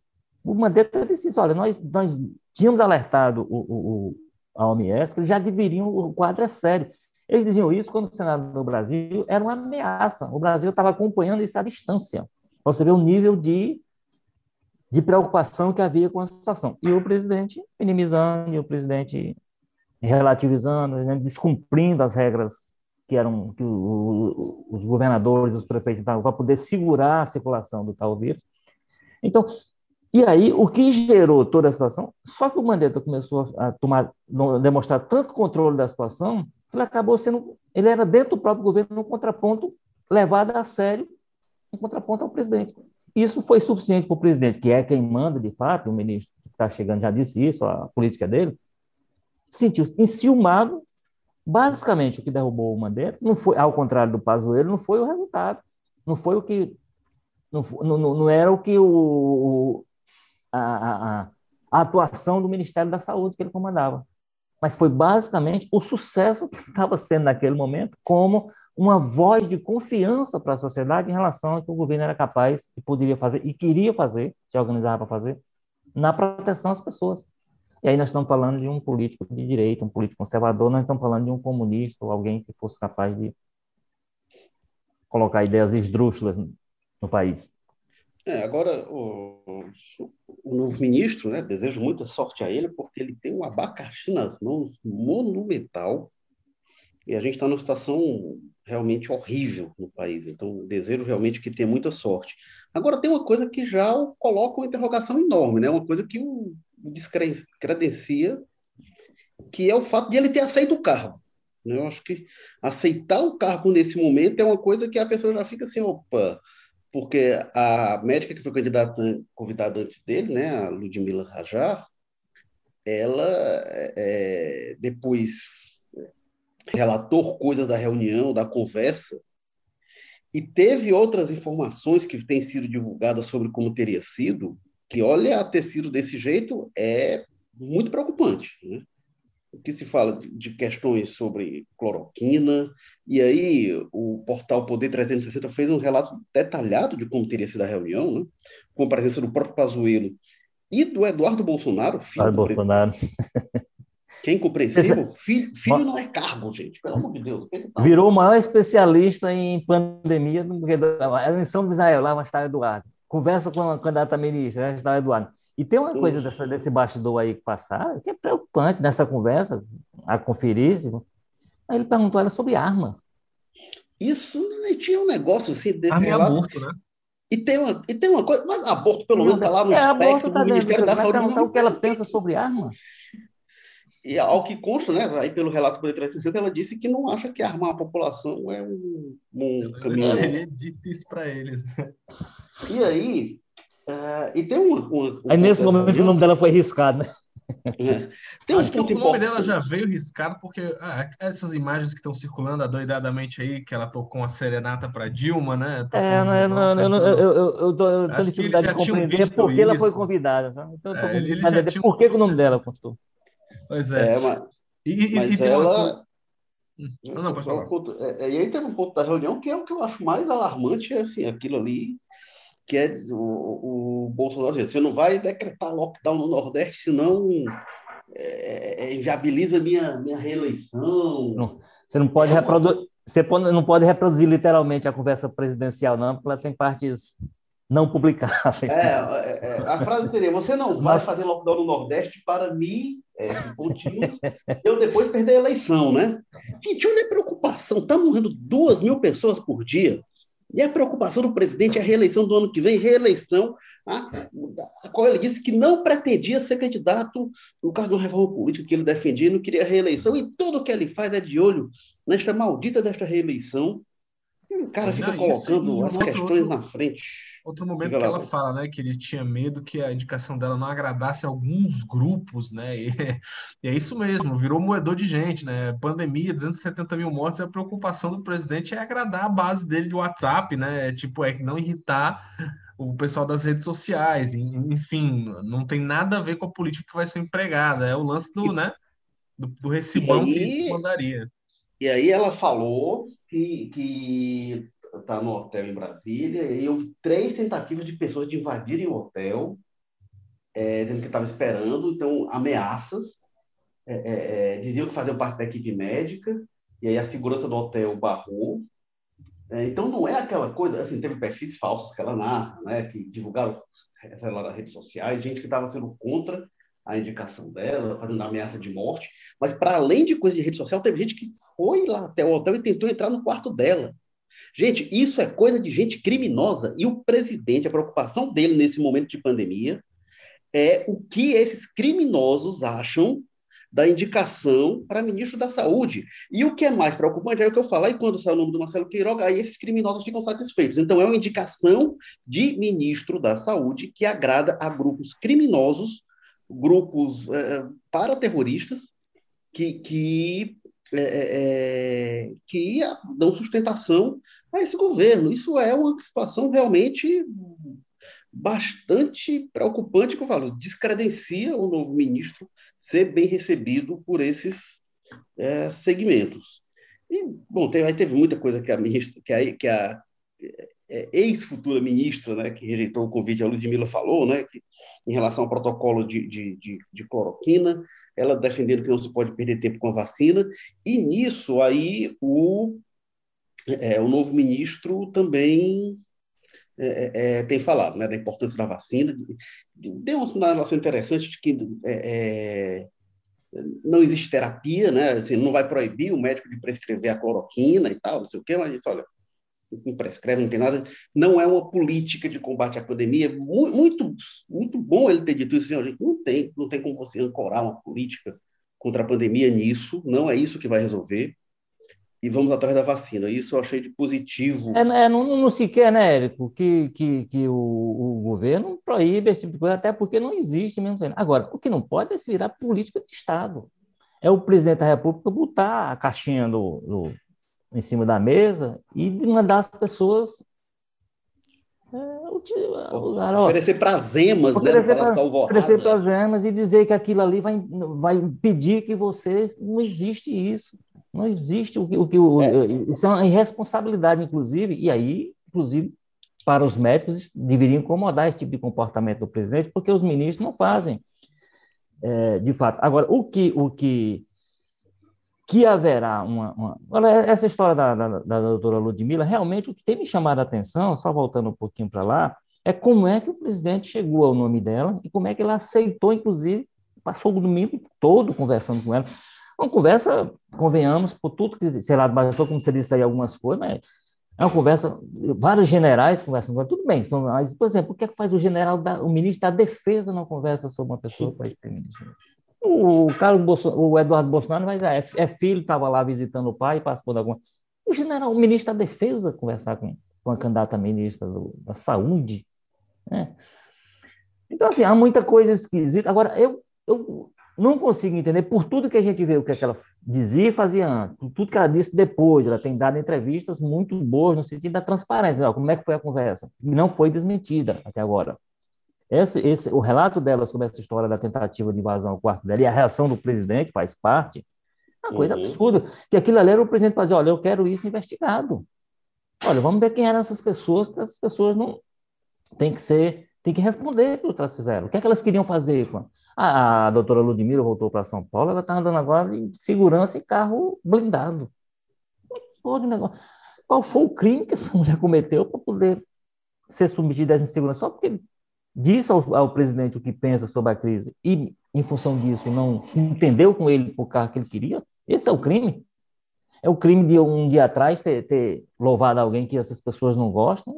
Speaker 2: O Mandetta disse isso, olha, nós, nós tínhamos alertado o, o, a OMS que eles já deveriam, o quadro é sério. Eles diziam isso quando o Senado do Brasil era uma ameaça. O Brasil estava acompanhando isso à distância. Você vê o nível de, de preocupação que havia com a situação. E o presidente minimizando, e o presidente relativizando, né, descumprindo as regras que eram que o, os governadores, os prefeitos estavam para poder segurar a circulação do tal vírus. Então, e aí o que gerou toda a situação? Só que o Mandetta começou a tomar, demonstrar tanto controle da situação, que ele acabou sendo, ele era dentro do próprio governo um contraponto levado a sério, um contraponto ao presidente. Isso foi suficiente para o presidente, que é quem manda de fato, o ministro que está chegando já disse isso, a política dele, sentiu-se enciumado Basicamente, o que derrubou o Mandetta, não foi, ao contrário do Pazuello, não foi o resultado, não foi o que, não, não, não era o que o, a, a, a atuação do Ministério da Saúde que ele comandava, mas foi basicamente o sucesso que estava sendo naquele momento como uma voz de confiança para a sociedade em relação ao que o governo era capaz e poderia fazer e queria fazer, se organizava para fazer, na proteção às pessoas. E aí nós estamos falando de um político de direita, um político conservador, nós estamos falando de um comunista ou alguém que fosse capaz de colocar ideias esdrúxulas no país.
Speaker 1: É, agora, o, o, novo ministro, né, desejo muita sorte a ele, porque ele tem um abacaxi nas mãos monumental e a gente está numa situação realmente horrível no país. Então, desejo realmente que tenha muita sorte. Agora, tem uma coisa que já coloca uma interrogação enorme, né? uma coisa que o descredencia, que é o fato de ele ter aceito o cargo. Né? Eu acho que aceitar o cargo nesse momento é uma coisa que a pessoa já fica assim, opa, porque a médica que foi candidata, convidada antes dele, né, a Ludmila Rajar, ela é, depois relatou coisas da reunião, da conversa, e teve outras informações que têm sido divulgadas sobre como teria sido, que olha, ter sido desse jeito é muito preocupante. Né? O que se fala de questões sobre cloroquina, e aí o portal Poder 360 fez um relato detalhado de como teria sido a reunião, né? com a presença do próprio Pazuello e do Eduardo Bolsonaro,
Speaker 2: filho do Bolsonaro.
Speaker 1: Que é incompreensível. Filho, filho não é cargo, gente, pelo amor de Deus.
Speaker 2: Tá? Virou o maior especialista em pandemia, a eleição do Israel, lá, mas está Eduardo conversa com a candidata ministra, né, está Eduardo. E tem uma coisa dessa, desse bastidor aí que passaram, que é preocupante nessa conversa, a conferir. Aí ele perguntou ela sobre arma.
Speaker 1: Isso tinha um negócio assim.
Speaker 3: Desse arma relato. aborto, né?
Speaker 1: E tem, uma, e tem uma coisa, mas aborto pelo menos está lá no é, espectro
Speaker 2: tá do Ministério da Saúde. Perguntar o que ela pensa sobre arma.
Speaker 1: E ao que consta, né, aí pelo relato do 360, ela disse que não acha que armar a população é um, um caminho.
Speaker 3: Ele dito isso para eles.
Speaker 1: E aí, uh, e tem uma. uma,
Speaker 2: aí nesse momento o nome dela foi riscado, né?
Speaker 3: É. Tem um Acho que o nome importante. dela já veio riscado porque ah, essas imagens que estão circulando adoidadamente aí, que ela tocou uma serenata para Dilma, né?
Speaker 2: é, não, eu, não, eu, eu, eu, eu, tô, eu tô dificuldade de compreender por que ela foi convidada. Então, eu tô é, com por que, que o nome dela constou.
Speaker 3: Pois é.
Speaker 1: é mas, e, mas e ela. Uma... Não, não, ponto, é, e aí teve um ponto da reunião que é o que eu acho mais alarmante, é assim, aquilo ali, que é o, o Bolsonaro dizer, você não vai decretar lockdown no Nordeste, senão é, é, inviabiliza minha, minha reeleição.
Speaker 2: Não, você não pode reproduzir. Você não pode reproduzir literalmente a conversa presidencial, não, porque ela tem partes não publicáveis.
Speaker 1: É, é, é, a frase seria: você não vai fazer lockdown no Nordeste para me, é, pontinhos, eu depois perder a eleição, né? Gente, olha a preocupação: está morrendo duas mil pessoas por dia. E a preocupação do presidente é a reeleição do ano que vem, reeleição, a, a qual ele disse que não pretendia ser candidato no caso da reforma política que ele defendia, não queria reeleição, e tudo que ele faz é de olho nesta maldita desta reeleição, o cara fica não, colocando as outro, questões outro, na frente.
Speaker 3: Outro momento que ela fala, né, que ele tinha medo que a indicação dela não agradasse alguns grupos, né? E, e, é isso mesmo, virou moedor de gente, né? Pandemia, 270 mil mortes, a preocupação do presidente é agradar a base dele de WhatsApp, né? É, tipo, é não irritar o pessoal das redes sociais, enfim, não tem nada a ver com a política que vai ser empregada, é o lance do, né? do, do recibão aí, que isso mandaria.
Speaker 1: E aí ela falou que, que tá no hotel em Brasília e houve três tentativas de pessoas de invadirem o hotel, é, dizendo que estava esperando, então ameaças, é, é, é, diziam que faziam parte da equipe médica, e aí a segurança do hotel barrou. É, então não é aquela coisa, assim, teve perfis falsos que ela narra, né, que divulgaram nas redes sociais, gente que estava sendo contra a indicação dela, fazendo ameaça de morte, mas para além de coisa de rede social, teve gente que foi lá até o hotel e tentou entrar no quarto dela. Gente, isso é coisa de gente criminosa. E o presidente, a preocupação dele nesse momento de pandemia é o que esses criminosos acham da indicação para ministro da Saúde. E o que é mais preocupante é o que eu falo, e quando sai o nome do Marcelo Queiroga, aí esses criminosos ficam satisfeitos. Então, é uma indicação de ministro da Saúde que agrada a grupos criminosos, grupos é, paraterroristas, que, que, é, que dão sustentação a esse governo. Isso é uma situação realmente bastante preocupante, que eu falo, descredencia o novo ministro ser bem recebido por esses é, segmentos. E, bom, teve, aí teve muita coisa que a ministra, que a, que a é, ex-futura ministra, né, que rejeitou o convite, a Ludmilla falou, né, que, em relação ao protocolo de, de, de, de cloroquina, ela defendendo que não se pode perder tempo com a vacina, e nisso aí o, é, o novo ministro também é, é, é, tem falado né, da importância da vacina. Deu uma sinalização interessante de que é, é, não existe terapia, né? Assim, não vai proibir o médico de prescrever a cloroquina e tal, não sei o quê, mas isso, olha, não prescreve, não tem nada. Não é uma política de combate à pandemia. Muito, muito bom ele ter dito isso. Assim, gente, não tem, não tem como você ancorar uma política contra a pandemia nisso. Não é isso que vai resolver e vamos atrás da vacina. Isso eu achei de positivo.
Speaker 2: É, é não, não se quer, né, Érico, que, que, que o, o, governo proíbe esse tipo de coisa, até porque não existe mesmo. Agora, o que não pode é se virar política de Estado. É o presidente da República botar a caixinha do, do em cima da mesa e mandar as pessoas.
Speaker 1: É, oferecer para as emas, né?
Speaker 2: Oferecer para as emas e dizer que aquilo ali vai, vai impedir que você. Não existe isso. Não existe o que. O que o, é. Isso é uma irresponsabilidade, inclusive, e aí, inclusive, para os médicos, deveria incomodar esse tipo de comportamento do presidente, porque os ministros não fazem, é, de fato. Agora, o que. O que que haverá uma, uma... Olha, essa história da, da, da doutora Ludmilla, realmente o que tem me chamado a atenção, só voltando um pouquinho para lá, é como é que o presidente chegou ao nome dela e como é que ele aceitou, inclusive, passou o domingo todo conversando com ela. Uma conversa, convenhamos, por tudo que, sei lá, bastou, como você disse aí, algumas coisas, mas é uma conversa, vários generais conversam com ela, tudo bem, são, mas, por exemplo, por que, é que faz o general, da, o ministro da Defesa não conversa sobre uma pessoa para ser ministro? O, Carlos Bolso, o Eduardo Bolsonaro mas é, é filho, estava lá visitando o pai, participou de alguma. O general, o ministro da Defesa conversar com, com a candidata ministra do, da Saúde. Né? Então, assim, há muita coisa esquisita. Agora, eu, eu não consigo entender por tudo que a gente vê o que, é que ela dizia e fazia antes, tudo que ela disse depois. Ela tem dado entrevistas muito boas no sentido da transparência. Como é que foi a conversa? E não foi desmentida até agora. Esse, esse, o relato dela sobre essa história da tentativa de invasão ao quarto dela e a reação do presidente faz parte. É uma coisa uhum. absurda. Que aquilo ali era o presidente fazer, olha, eu quero isso investigado. Olha, vamos ver quem eram essas pessoas, porque essas pessoas não tem que ser, tem que responder pelo que elas fizeram. O que é que elas queriam fazer? A, a doutora Ludmila voltou para São Paulo, ela está andando agora em segurança em carro blindado. Pode negócio. Qual foi o crime que essa mulher cometeu para poder ser submetida a essa insegurança? Só porque disse ao, ao, presidente o que pensa sobre a crise e, em função disso, não se entendeu com ele por carro que ele queria? Esse é o crime. É o crime de um dia atrás ter, ter louvado alguém que essas pessoas não gostam.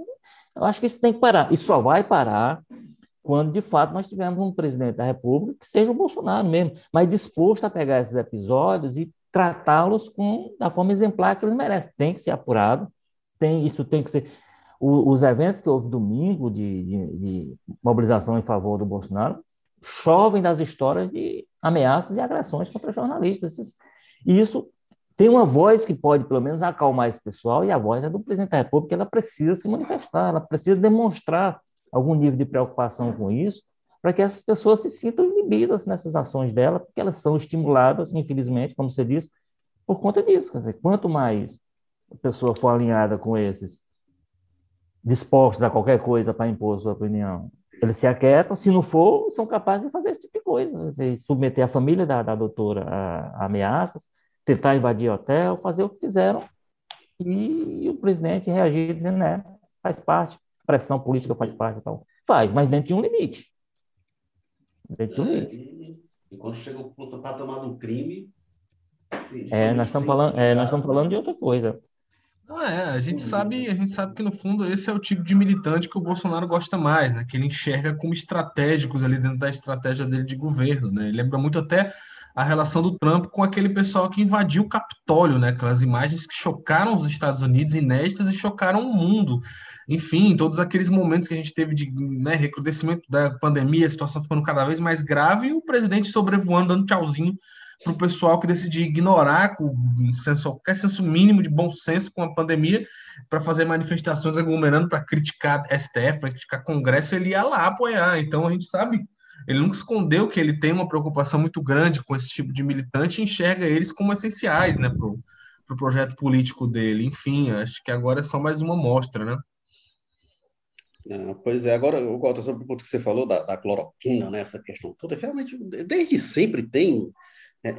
Speaker 2: Eu acho que isso tem que parar. E só vai parar quando de fato nós tivermos um presidente da República que seja o Bolsonaro mesmo, mas disposto a pegar esses episódios e tratá-los com da forma exemplar que eles merecem. Tem que ser apurado, tem isso tem que ser o, os eventos que houve domingo de, de, de, mobilização em favor do Bolsonaro chovem das histórias de ameaças e agressões contra jornalistas. E isso tem uma voz que pode, pelo menos, acalmar esse pessoal, e a voz é do presidente da República, ela precisa se manifestar, ela precisa demonstrar algum nível de preocupação com isso, para que essas pessoas se sintam inibidas nessas ações dela, porque elas são estimuladas, infelizmente, como você disse, por conta disso. Quer dizer, quanto mais a pessoa for alinhada com esses dispostos a qualquer coisa para impor sua opinião, eles se aquietam, se não for, são capazes de fazer esse tipo de coisa, dizer, submeter a família da, da doutora a, a, ameaças, tentar invadir hotel, fazer o que fizeram, e, e o presidente reagir dizendo, né, faz parte, pressão política faz parte, então faz, mas dentro de um limite.
Speaker 1: Dentro de um limite. É, e, quando chega o patamar do crime...
Speaker 2: É, nós estamos falando, é, nós estamos falando de outra coisa.
Speaker 3: Não é, a gente sabe, a gente sabe que no fundo esse é o tipo de militante que o Bolsonaro gosta mais, né? Que ele enxerga como estratégicos ali dentro da estratégia dele de governo, né? Ele lembra muito até a relação do Trump com aquele pessoal que invadiu o Capitólio, né? Aquelas imagens que chocaram os Estados Unidos, inéditas e chocaram o mundo. Enfim, todos aqueles momentos que a gente teve de né, recrudescimento da pandemia, a situação ficando cada vez mais grave, e o presidente sobrevoando, dando tchauzinho para o pessoal que decide ignorar com senso, qualquer senso mínimo de bom senso com a pandemia para fazer manifestações aglomerando para criticar STF, para criticar Congresso, ele ia lá apoiar. Então a gente sabe, ele nunca escondeu que ele tem uma preocupação muito grande com esse tipo de militante e enxerga eles como essenciais né, para o pro projeto político dele. Enfim, acho que agora é só mais uma mostra, né?
Speaker 1: Ah, pois é, agora gosto sobre o ponto que você falou da, da cloroquina, né, essa questão toda, realmente, desde sempre tem é, é,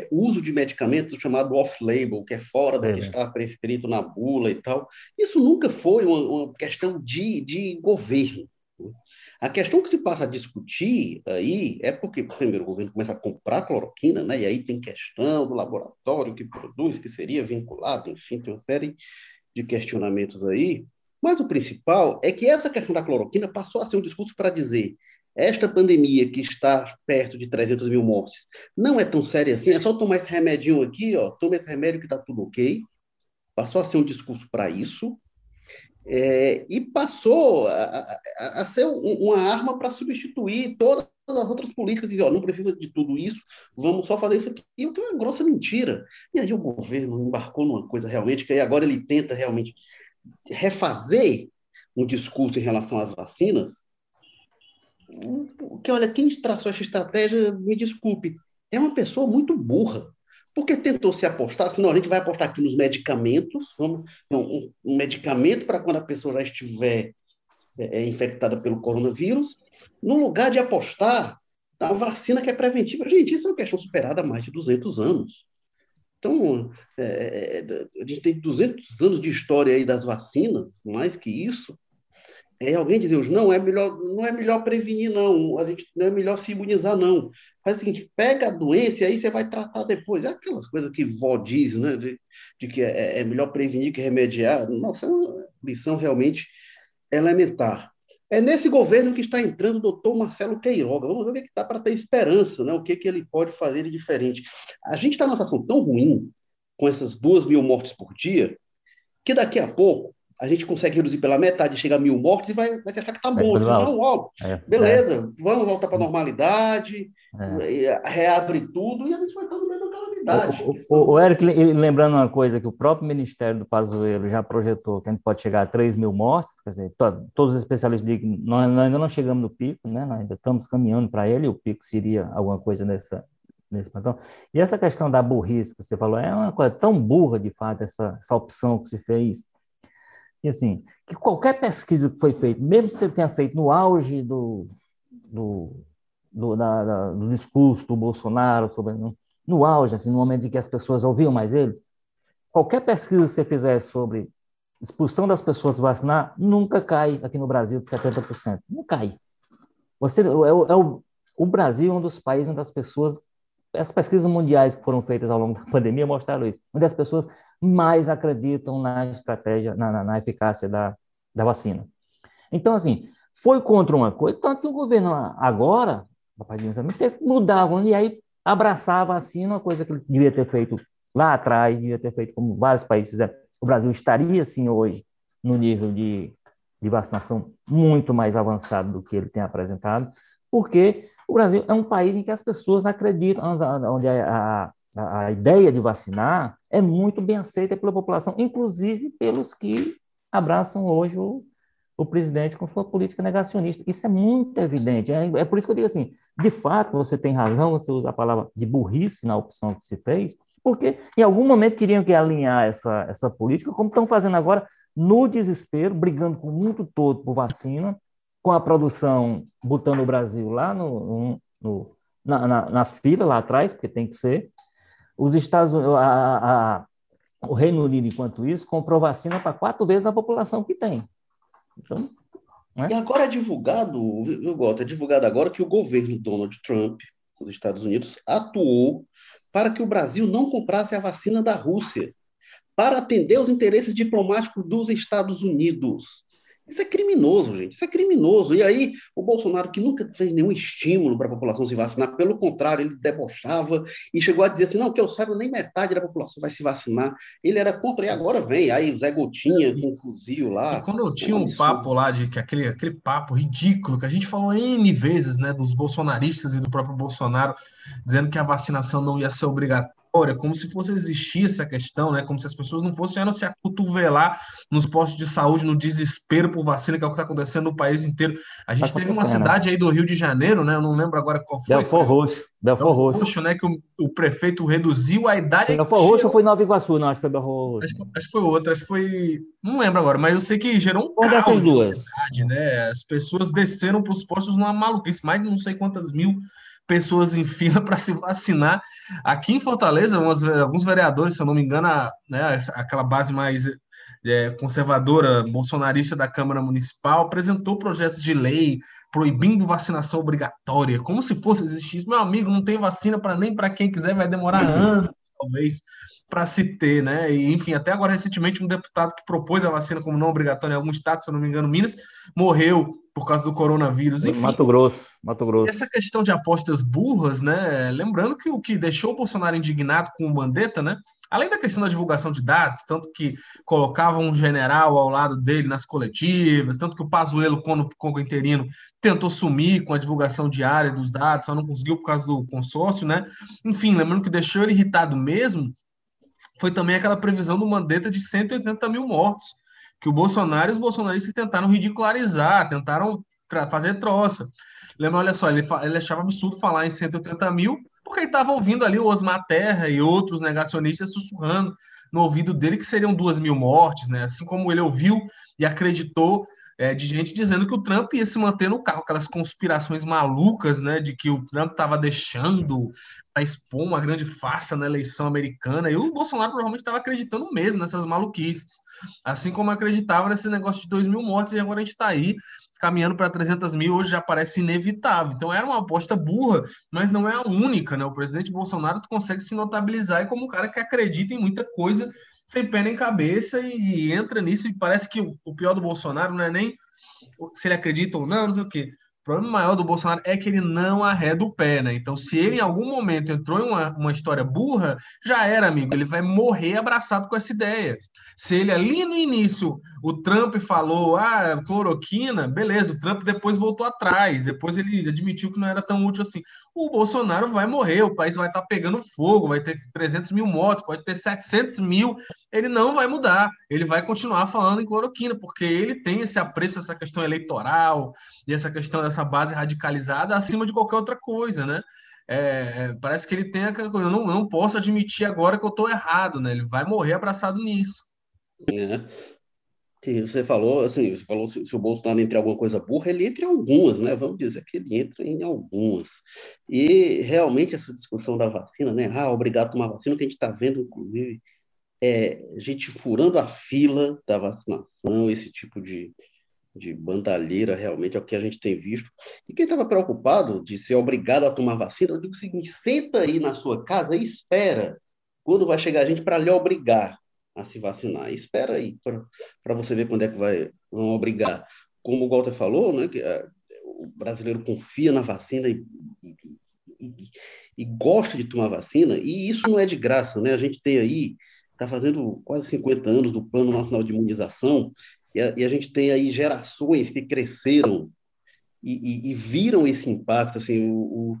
Speaker 1: é, uso de medicamentos chamado off-label, que é fora do é. que está prescrito na bula e tal. Isso nunca foi uma, uma questão de, de governo. A questão que se passa a discutir aí é porque, primeiro, o governo começa a comprar cloroquina, né? e aí tem questão do laboratório que produz, que seria vinculado, enfim, tem uma série de questionamentos aí. Mas o principal é que essa questão da cloroquina passou a ser um discurso para dizer esta pandemia que está perto de 300 mil mortes não é tão séria assim, é só tomar esse remedinho aqui, ó, toma esse remédio que está tudo ok. Passou a ser um discurso para isso. É, e passou a, a, a ser um, uma arma para substituir todas as outras políticas, dizer, ó, não precisa de tudo isso, vamos só fazer isso aqui, o que é uma grossa mentira. E aí o governo embarcou numa coisa realmente, que agora ele tenta realmente refazer um discurso em relação às vacinas, que olha, quem traçou essa estratégia, me desculpe, é uma pessoa muito burra. Porque tentou se apostar, senão a gente vai apostar aqui nos medicamentos, vamos, um, um medicamento para quando a pessoa já estiver é, é, infectada pelo coronavírus, no lugar de apostar na vacina que é preventiva. Gente, isso é uma questão superada há mais de 200 anos. Então, é, é, a gente tem 200 anos de história aí das vacinas, mais que isso, é alguém dizer não é melhor, não é melhor prevenir, não, a gente não é melhor se imunizar, não. Faz o seguinte, pega a doença e aí você vai tratar depois. É aquelas coisas que vó diz, né? De, de que é, é, melhor prevenir que remediar. Nossa, é uma lição realmente elementar. É nesse governo que está entrando o doutor Marcelo Queiroga. Vamos ver o que está para ter esperança, né? o que, que ele pode fazer de diferente. A gente está numa situação tão ruim, com essas duas mil mortes por dia, que daqui a pouco a gente consegue reduzir pela metade, chega a mil mortes e vai, vai achar que está bom. É, não, é, beleza, é. vamos voltar para a normalidade, é. reabre tudo e a gente vai estar no meio da calamidade.
Speaker 2: O, o, o, Eric, lembrando uma coisa, que o próprio Ministério do Pazuello já projetou que a gente pode chegar a 3 mil mortes, quer dizer, to, todos os especialistas dizem que nós, nós, ainda não chegamos no pico, né? nós ainda estamos caminhando para ele, o pico seria alguma coisa nessa, nesse padrão. E essa questão da burrice que você falou, é uma coisa tão burra, de fato, essa, essa opção que se fez, que assim, que qualquer pesquisa que foi feita, mesmo que você tenha feito no auge do, do, do, da, da, do discurso do Bolsonaro, sobre, no, auge, assim, no momento em que as pessoas ouviam mais ele, qualquer pesquisa que você fizer sobre expulsão das pessoas do vacinar, nunca cai aqui no Brasil de 70%. Não cai. Você, é, é o, o Brasil é um dos países onde as pessoas as pesquisas mundiais que foram feitas ao longo da pandemia mostraram isso, onde as pessoas mais acreditam na estratégia, na, na, na eficácia da, da vacina. Então, assim, foi contra uma coisa, tanto que o governo agora, Papadinho também teve que mudar, e aí abraçar a vacina, uma coisa que ele devia ter feito lá atrás, devia ter feito como vários países fizeram. O Brasil estaria, sim, hoje, no nível de, de vacinação muito mais avançado do que ele tem apresentado, porque o Brasil é um país em que as pessoas acreditam, onde a, a, a ideia de vacinar é muito bem aceita pela população, inclusive pelos que abraçam hoje o, o presidente com sua política negacionista. Isso é muito evidente. É, é, por isso que eu digo assim: de fato, você tem razão, você usa a palavra de burrice na opção que se fez, porque em algum momento teriam que alinhar essa, essa política, como estão fazendo agora, no desespero, brigando com o mundo todo por vacina, com a produção botando o Brasil lá no, no na, na, na, fila, lá atrás, porque tem que ser. Os Estados Unidos, a, a, o Reino Unido, enquanto isso, comprou vacina para quatro vezes a população que tem.
Speaker 1: Então, né? E agora é divulgado, viu, Gota? É divulgado agora que o governo Donald Trump, dos Estados Unidos, atuou para que o Brasil não comprasse a vacina da Rússia, para atender os interesses diplomáticos dos Estados Unidos. Isso é criminoso, gente. Isso é criminoso. E aí, o Bolsonaro, que nunca fez nenhum estímulo para a população se vacinar, pelo contrário, ele debochava e chegou a dizer assim: não, que eu saiba, nem metade da população vai se vacinar. Ele era contra, e agora vem. Aí o Zé Gotinha com um fuzil lá.
Speaker 3: E quando eu tinha um papo lá, de que aquele, aquele papo ridículo que a gente falou N vezes, né, dos bolsonaristas e do próprio Bolsonaro, dizendo que a vacinação não ia ser obrigatória como se fosse existir essa questão, né? Como se as pessoas não fossem se acotovelar nos postos de saúde, no desespero por vacina, que é o que está acontecendo no país inteiro. A gente tá teve uma cidade aí do Rio de Janeiro, né? Eu não lembro agora qual foi.
Speaker 2: Belfor Roxo.
Speaker 3: Belfor Roxo. Roxo, né? Que o, o, prefeito reduziu a idade.
Speaker 2: Belfor Roxo ou foi Nova Iguaçu? Não, acho que foi
Speaker 3: Belfor Roxo. Acho, acho, que foi outra, acho que foi. Não lembro agora, mas eu sei que gerou um
Speaker 2: Uma dessas duas.
Speaker 3: Cidade, né? As pessoas desceram para os postos numa maluquice, mais de não sei quantas mil pessoas em fila para se vacinar. Aqui em Fortaleza, umas, alguns vereadores, se eu não me engano, a, né, aquela base mais é, conservadora, bolsonarista da Câmara Municipal, apresentou projetos de lei proibindo vacinação obrigatória, como se fosse existir isso. Meu amigo, não tem vacina para nem para quem quiser, vai demorar uhum. anos, talvez, para se ter, né? E, enfim, até agora, recentemente, um deputado que propôs a vacina como não obrigatória em algum estado, se eu não me engano, Minas, morreu por causa do coronavírus. Enfim,
Speaker 2: Mato Grosso, Mato Grosso.
Speaker 3: Essa questão de apostas burras, né? Lembrando que o que deixou o Bolsonaro indignado com o Mandetta, né? Além da questão da divulgação de dados, tanto que colocavam um general ao lado dele nas coletivas, tanto que o Pazuello, quando ficou interino, tentou sumir com a divulgação diária dos dados, só não conseguiu por causa do consórcio, né? Enfim, lembrando que deixou ele irritado mesmo, foi também aquela previsão do Mandetta de 180 mil mortos, que o Bolsonaro e os bolsonaristas tentaram ridicularizar, tentaram fazer troça. Lembra, olha só, ele, ele achava absurdo falar em 180 mil, porque ele estava ouvindo ali o Osmar Terra e outros negacionistas sussurrando no ouvido dele que seriam duas mil mortes, né? Assim como ele ouviu e acreditou é, de gente dizendo que o Trump ia se manter no carro, aquelas conspirações malucas, né, de que o Trump estava deixando para expor uma grande farsa na eleição americana, e o Bolsonaro provavelmente estava acreditando mesmo nessas maluquices, assim como acreditava nesse negócio de 2 mil mortes, e agora a gente está aí caminhando para 300 mil, hoje já parece inevitável. Então era uma aposta burra, mas não é a única, né? O presidente Bolsonaro consegue se notabilizar como um cara que acredita em muita coisa sem pé nem cabeça e, entra nisso. E parece que o, pior do Bolsonaro não é nem se ele acredita ou não, não sei o quê. O problema maior do Bolsonaro é que ele não arreda o pé, né? Então, se ele em algum momento entrou em uma, uma história burra, já era, amigo. Ele vai morrer abraçado com essa ideia. Se ele ali no início, o Trump falou, ah, cloroquina, beleza, o Trump depois voltou atrás, depois ele admitiu que não era tão útil assim. O Bolsonaro vai morrer, o país vai estar pegando fogo, vai ter 300 mil mortos, pode ter 700 mil, ele não vai mudar, ele vai continuar falando em cloroquina, porque ele tem esse apreço, essa questão eleitoral e essa questão dessa base radicalizada acima de qualquer outra coisa, né? É, é parece que ele tem aquela coisa, eu não, não posso admitir agora que eu estou errado, né? Ele vai morrer abraçado nisso.
Speaker 1: Né? E você falou, assim, você falou se, se, o Bolsonaro entra em alguma coisa burra, ele entra em algumas, né? Vamos dizer que ele entra em algumas. E realmente essa discussão da vacina, né? Ah, obrigado a tomar vacina, que a gente está vendo, inclusive, é gente furando a fila da vacinação, esse tipo de, de bandalheira realmente é o que a gente tem visto. E quem estava preocupado de ser obrigado a tomar vacina, eu digo o seguinte: senta aí na sua casa e espera quando vai chegar a gente para lhe obrigar a se vacinar. Espera aí para você ver quando é que vai, vão obrigar. Como o Walter falou, né, que, uh, o brasileiro confia na vacina e, e, e, e, gosta de tomar vacina, e isso não é de graça. Né? A gente tem aí, está fazendo quase 50 anos do Plano Nacional de Imunização, e a, a gente tem aí gerações que cresceram e, viram esse impacto. Assim, o, o,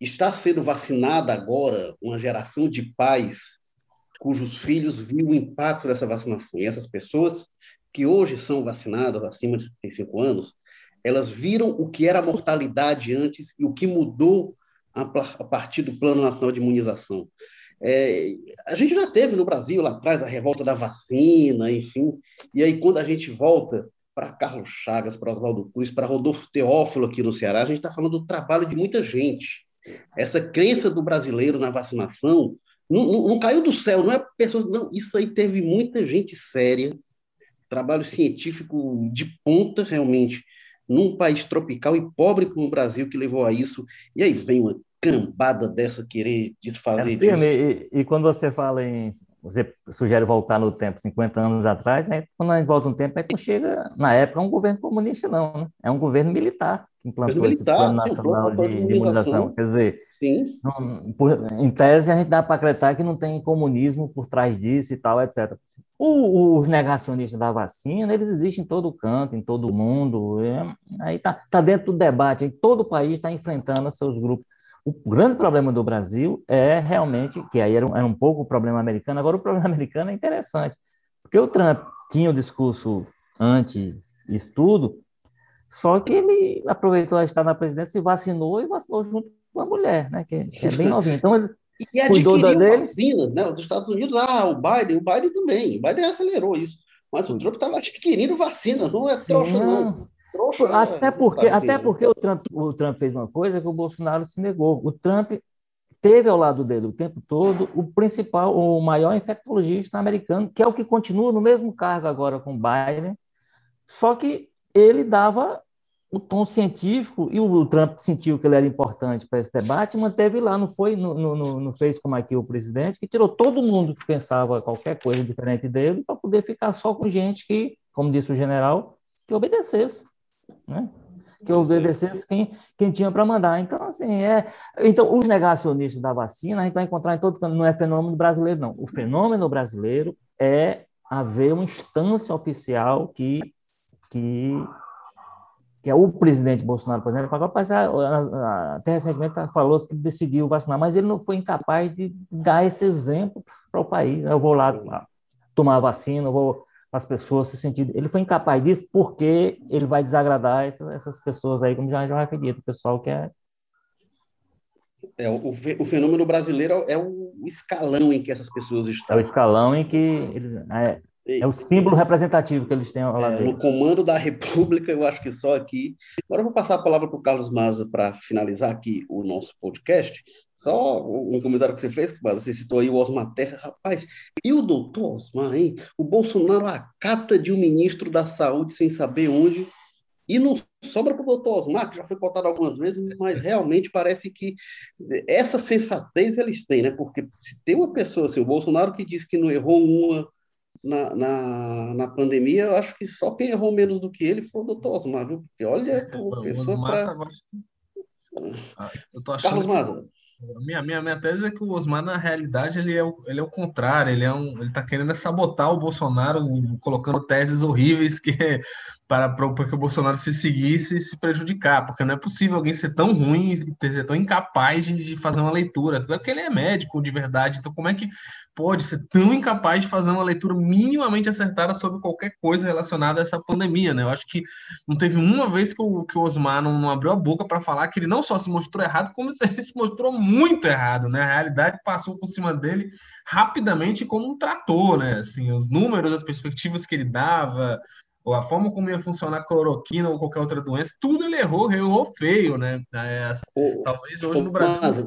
Speaker 1: está sendo vacinada agora uma geração de pais cujos filhos viram o impacto dessa vacinação. E essas pessoas que hoje são vacinadas acima de 35 anos, elas viram o que era a mortalidade antes e o que mudou a, a partir do Plano Nacional de Imunização. É, a gente já teve no Brasil, lá atrás, a revolta da vacina, enfim, e aí quando a gente volta para Carlos Chagas, para Oswaldo Cruz, para Rodolfo Teófilo aqui no Ceará, a gente está falando do trabalho de muita gente. Essa crença do brasileiro na vacinação não, não, não caiu do céu, não é pessoas. Não, isso aí teve muita gente séria, trabalho científico de ponta, realmente, num país tropical e pobre como o Brasil, que levou a isso. E aí vem uma cambada dessa querer desfazer é, disso.
Speaker 2: E, e, quando você fala em. Você sugere voltar no tempo, 50 anos atrás, né? quando a gente volta no tempo, é que chega, na época, um governo comunista, não, né? É um governo militar que implantou militar, esse plano nacional sim, de, de imunização. Quer dizer, sim. Não, por, em tese, a gente dá para acreditar que não tem comunismo por trás disso e tal, etc. O, os negacionistas da vacina, eles existem em todo canto, em todo mundo. É, aí tá, tá dentro do debate, aí todo o país está enfrentando seus grupos o grande problema do Brasil é realmente, que aí era um, era um pouco o problema americano, agora o problema americano é interessante, porque o Trump tinha o discurso anti-estudo, só que ele aproveitou a estar na presidência, se vacinou e vacinou junto com a mulher, né, que, que é bem novinha. Então, ele
Speaker 1: e cuidou da dele. vacinas, né? Os Estados Unidos, ah, o Biden, o Biden também, o Biden acelerou isso, mas o Trump estava adquirindo vacina, não é trouxa, não.
Speaker 2: Trouxa, até né? porque, até porque o, Trump, o Trump fez uma coisa que o Bolsonaro se negou. O Trump teve ao lado dele o tempo todo o principal, o maior infectologista americano, que é o que continua no mesmo cargo agora com Biden, só que ele dava o tom científico e o Trump sentiu que ele era importante para esse debate, manteve lá, não foi, não, não, não fez como aqui o presidente, que tirou todo mundo que pensava qualquer coisa diferente dele para poder ficar só com gente que, como disse o general, que obedecesse né? que obedecesse quem, quem tinha para mandar. Então, assim, é. Então, os negacionistas da vacina, a gente vai encontrar em todo canto, não é fenômeno brasileiro, não. O fenômeno brasileiro é haver uma instância oficial que, que, que é o presidente Bolsonaro, por exemplo, até recentemente falou que decidiu vacinar, mas ele não foi incapaz de dar esse exemplo para o país. Eu vou lá tomar a vacina, eu vou as pessoas se sentirem. Ele foi incapaz disso porque ele vai desagradar essas, pessoas aí, como já já referi, o pessoal que é.
Speaker 1: É, o, o fenômeno brasileiro é o escalão em que essas pessoas estão.
Speaker 2: É o escalão em que eles. É, é o símbolo representativo que eles têm lá
Speaker 1: é, No comando da República, eu acho que só aqui. Agora eu vou passar a palavra para o Carlos Maza para finalizar aqui o nosso podcast. Só um comentário que você fez, que você citou aí o Osmar Terra. Rapaz, e o doutor Osmar, hein? O Bolsonaro acata de um ministro da Saúde sem saber onde, e não sobra para o doutor Osmar, que já foi contado algumas vezes, mas realmente parece que essa sensatez eles têm, né? Porque se tem uma pessoa assim, o Bolsonaro que diz que não errou uma na, na, na pandemia, eu acho que só quem errou menos do que ele foi o doutor Osmar, viu? Porque olha, é,
Speaker 3: o pessoa para. Tá... Ah,
Speaker 1: Carlos Maza.
Speaker 3: Minha, minha, minha tese é que o Osmar, na realidade, ele é o, ele é o contrário, ele é um, ele tá querendo sabotar o Bolsonaro, colocando teses horríveis que para, para que o Bolsonaro se seguisse e se prejudicar, porque não é possível alguém ser tão ruim ser tão incapaz de, de fazer uma leitura. É porque ele é médico de verdade, então como é que pode ser tão incapaz de fazer uma leitura minimamente acertada sobre qualquer coisa relacionada a essa pandemia, né? Eu acho que não teve uma vez que o, que o Osmar não, não abriu a boca para falar que ele não só se mostrou errado, como ele se mostrou muito errado, né? A realidade passou por cima dele rapidamente como um trator, né? Assim, os números, as perspectivas que ele dava, ou a forma como ia funcionar a cloroquina ou qualquer outra doença, tudo ele errou, errou feio, né? É, o, talvez hoje o, no Brasil. Mas,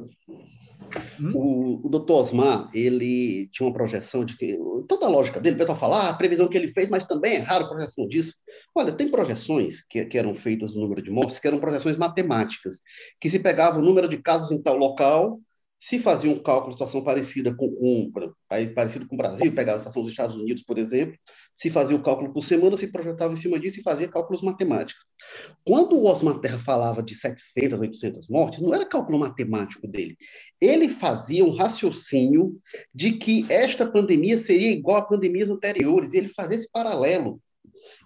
Speaker 1: hum? o, o doutor Osmar, ele tinha uma projeção de que. Toda a lógica dele, o pessoal fala, ah, a previsão que ele fez, mas também é raro a projeção disso. Olha, tem projeções que, que eram feitas no número de mortes, que eram projeções matemáticas, que se pegava o número de casos em tal local se fazia um cálculo de situação parecida com, um parecido com o Brasil, pegava a situação dos Estados Unidos, por exemplo, se fazia o cálculo por semana, se projetava em cima disso e fazia cálculos matemáticos. Quando o Osmar Terra falava de 700, 800 mortes, não era cálculo matemático dele. Ele fazia um raciocínio de que esta pandemia seria igual a pandemias anteriores, e ele fazia esse paralelo.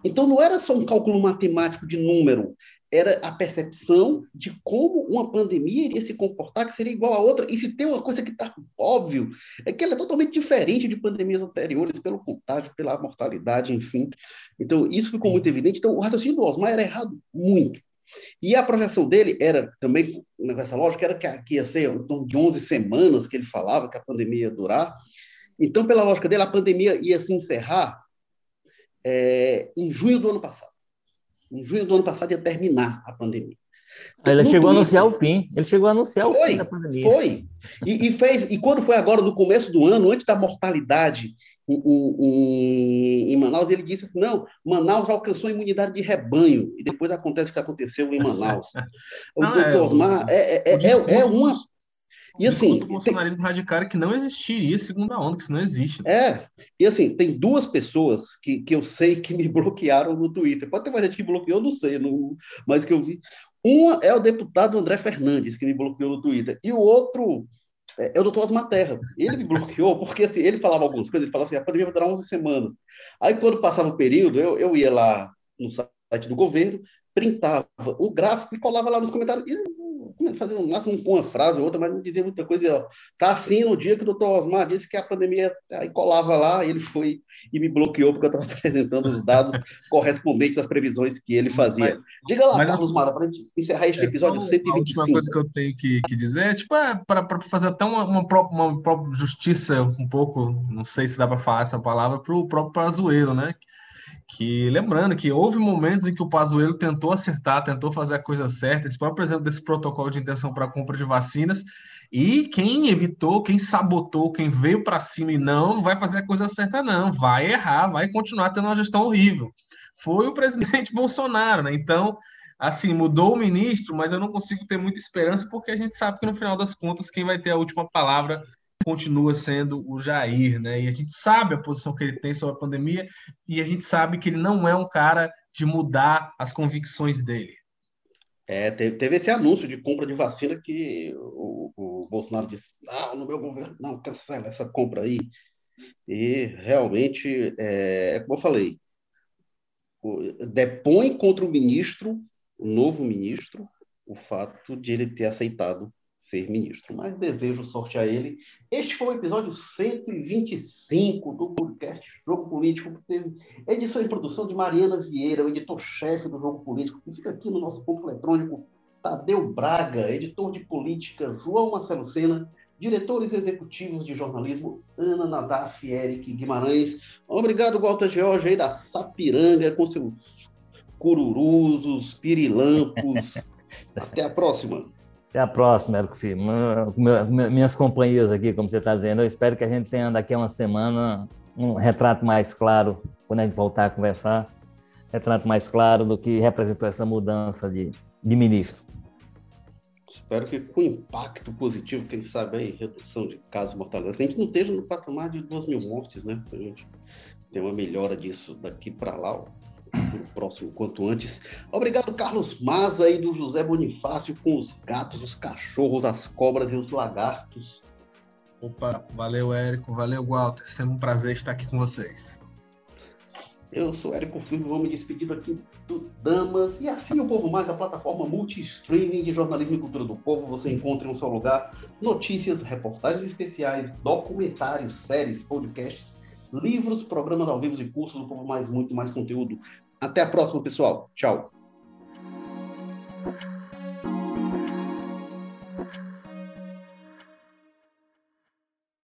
Speaker 1: Então, não era só um cálculo matemático de número, era a percepção de como uma pandemia iria se comportar, que seria igual a outra. E se tem uma coisa que está óbvio, é que ela é totalmente diferente de pandemias anteriores, pelo contágio, pela mortalidade, enfim. Então, isso ficou muito evidente. Então, o raciocínio do Osmar era errado muito. E a projeção dele era também, nessa lógica, era que, que ia ser torno de 11 semanas que ele falava que a pandemia ia durar. Então, pela lógica dele, a pandemia ia se encerrar é, em junho do ano passado. Em junho do ano passado ia terminar a pandemia.
Speaker 2: Então, ele chegou Twitter, a anunciar o fim. Ele chegou a anunciar o foi, fim da pandemia.
Speaker 1: Foi. E, e, fez. E quando foi agora, no começo do ano, antes da mortalidade em, em, em, Manaus, ele disse assim: não, Manaus alcançou imunidade de rebanho. E depois acontece o que aconteceu em Manaus. o não, é, Osmar é, é, é, é uma
Speaker 3: e assim. O bolsonarismo tem... radical é que não existiria segunda onda, que isso não existe.
Speaker 1: É. E assim, tem duas pessoas que, que eu sei que me bloquearam no Twitter. Pode ter mais gente que bloqueou, não sei, não, mas que eu vi. Uma é o deputado André Fernandes, que me bloqueou no Twitter, e o outro é, é o doutor Osmar Terra. Ele me bloqueou porque assim, ele falava algumas coisas, ele falava assim, a pandemia vai durar 11 semanas. Aí, quando passava o período, eu, eu ia lá no site do governo, printava o gráfico e colava lá nos comentários. E fazer no máximo uma frase ou outra, mas não dizia muita coisa. Ó, tá assim no dia que o doutor Osmar disse que a pandemia aí colava lá, ele foi e me bloqueou porque eu estava apresentando os dados correspondentes às previsões que ele fazia. Mas, Diga lá, mas, Carlos Mara, para a gente encerrar este é, episódio 125. A última
Speaker 3: coisa que eu tenho que, que dizer é, tipo, é, para fazer até uma, uma, própria, uma própria justiça, um pouco, não sei se dá para falar essa palavra, para o próprio Pazuello, né? Que lembrando que houve momentos em que o Pazuello tentou acertar, tentou fazer a coisa certa, esse próprio exemplo desse protocolo de intenção para compra de vacinas, e quem evitou, quem sabotou, quem veio para cima e não, vai fazer a coisa certa não, vai errar, vai continuar tendo uma gestão horrível. Foi o presidente Bolsonaro, né? Então, assim, mudou o ministro, mas eu não consigo ter muita esperança porque a gente sabe que no final das contas quem vai ter a última palavra continua sendo o Jair, né? E a gente sabe a posição que ele tem sobre a pandemia e a gente sabe que ele não é um cara de mudar as convicções dele.
Speaker 1: É, teve, esse anúncio de compra de vacina que o, o Bolsonaro disse: ah, no meu governo, não, cancela essa compra aí. E realmente, é, é como eu falei, depõe contra o ministro, o novo ministro, o fato de ele ter aceitado ser ministro. Mas desejo sorte a ele. Este foi o episódio 125 do podcast Jogo Político, que teve edição e produção de Mariana Vieira, o editor-chefe do Jogo Político, que fica aqui no nosso ponto eletrônico, Tadeu Braga, editor de política, João Marcelo Sena, diretores executivos de jornalismo, Ana Nadaf Eric Guimarães. Obrigado, Walter George, aí da Sapiranga, com seus cururuzos, pirilampos. Até a próxima.
Speaker 2: Até a próxima, Érico Filho. Minhas companhias aqui, como você está dizendo, eu espero que a gente tenha daqui a uma semana um retrato mais claro, quando a gente voltar a conversar, retrato mais claro do que representou essa mudança de, de ministro.
Speaker 1: Espero que com impacto positivo, quem sabe aí, redução de casos mortais. A gente não esteja no patamar de 2 mil mortes, né? A gente tem uma melhora disso daqui para lá próximo quanto antes. Obrigado, Carlos Maza e do José Bonifácio com os gatos, os cachorros, as cobras e os lagartos.
Speaker 3: Opa, valeu, Érico, valeu, Walter. Sempre um prazer estar aqui com vocês.
Speaker 1: Eu sou Érico Firmo, vou me despedindo aqui do Damas. E assim o Povo Mais, a plataforma multi-streaming de jornalismo e cultura do povo. Você encontra em um só lugar notícias, reportagens especiais, documentários, séries, podcasts livros, programas ao vivo e cursos, o povo mais muito mais conteúdo. Até a próxima, pessoal. Tchau.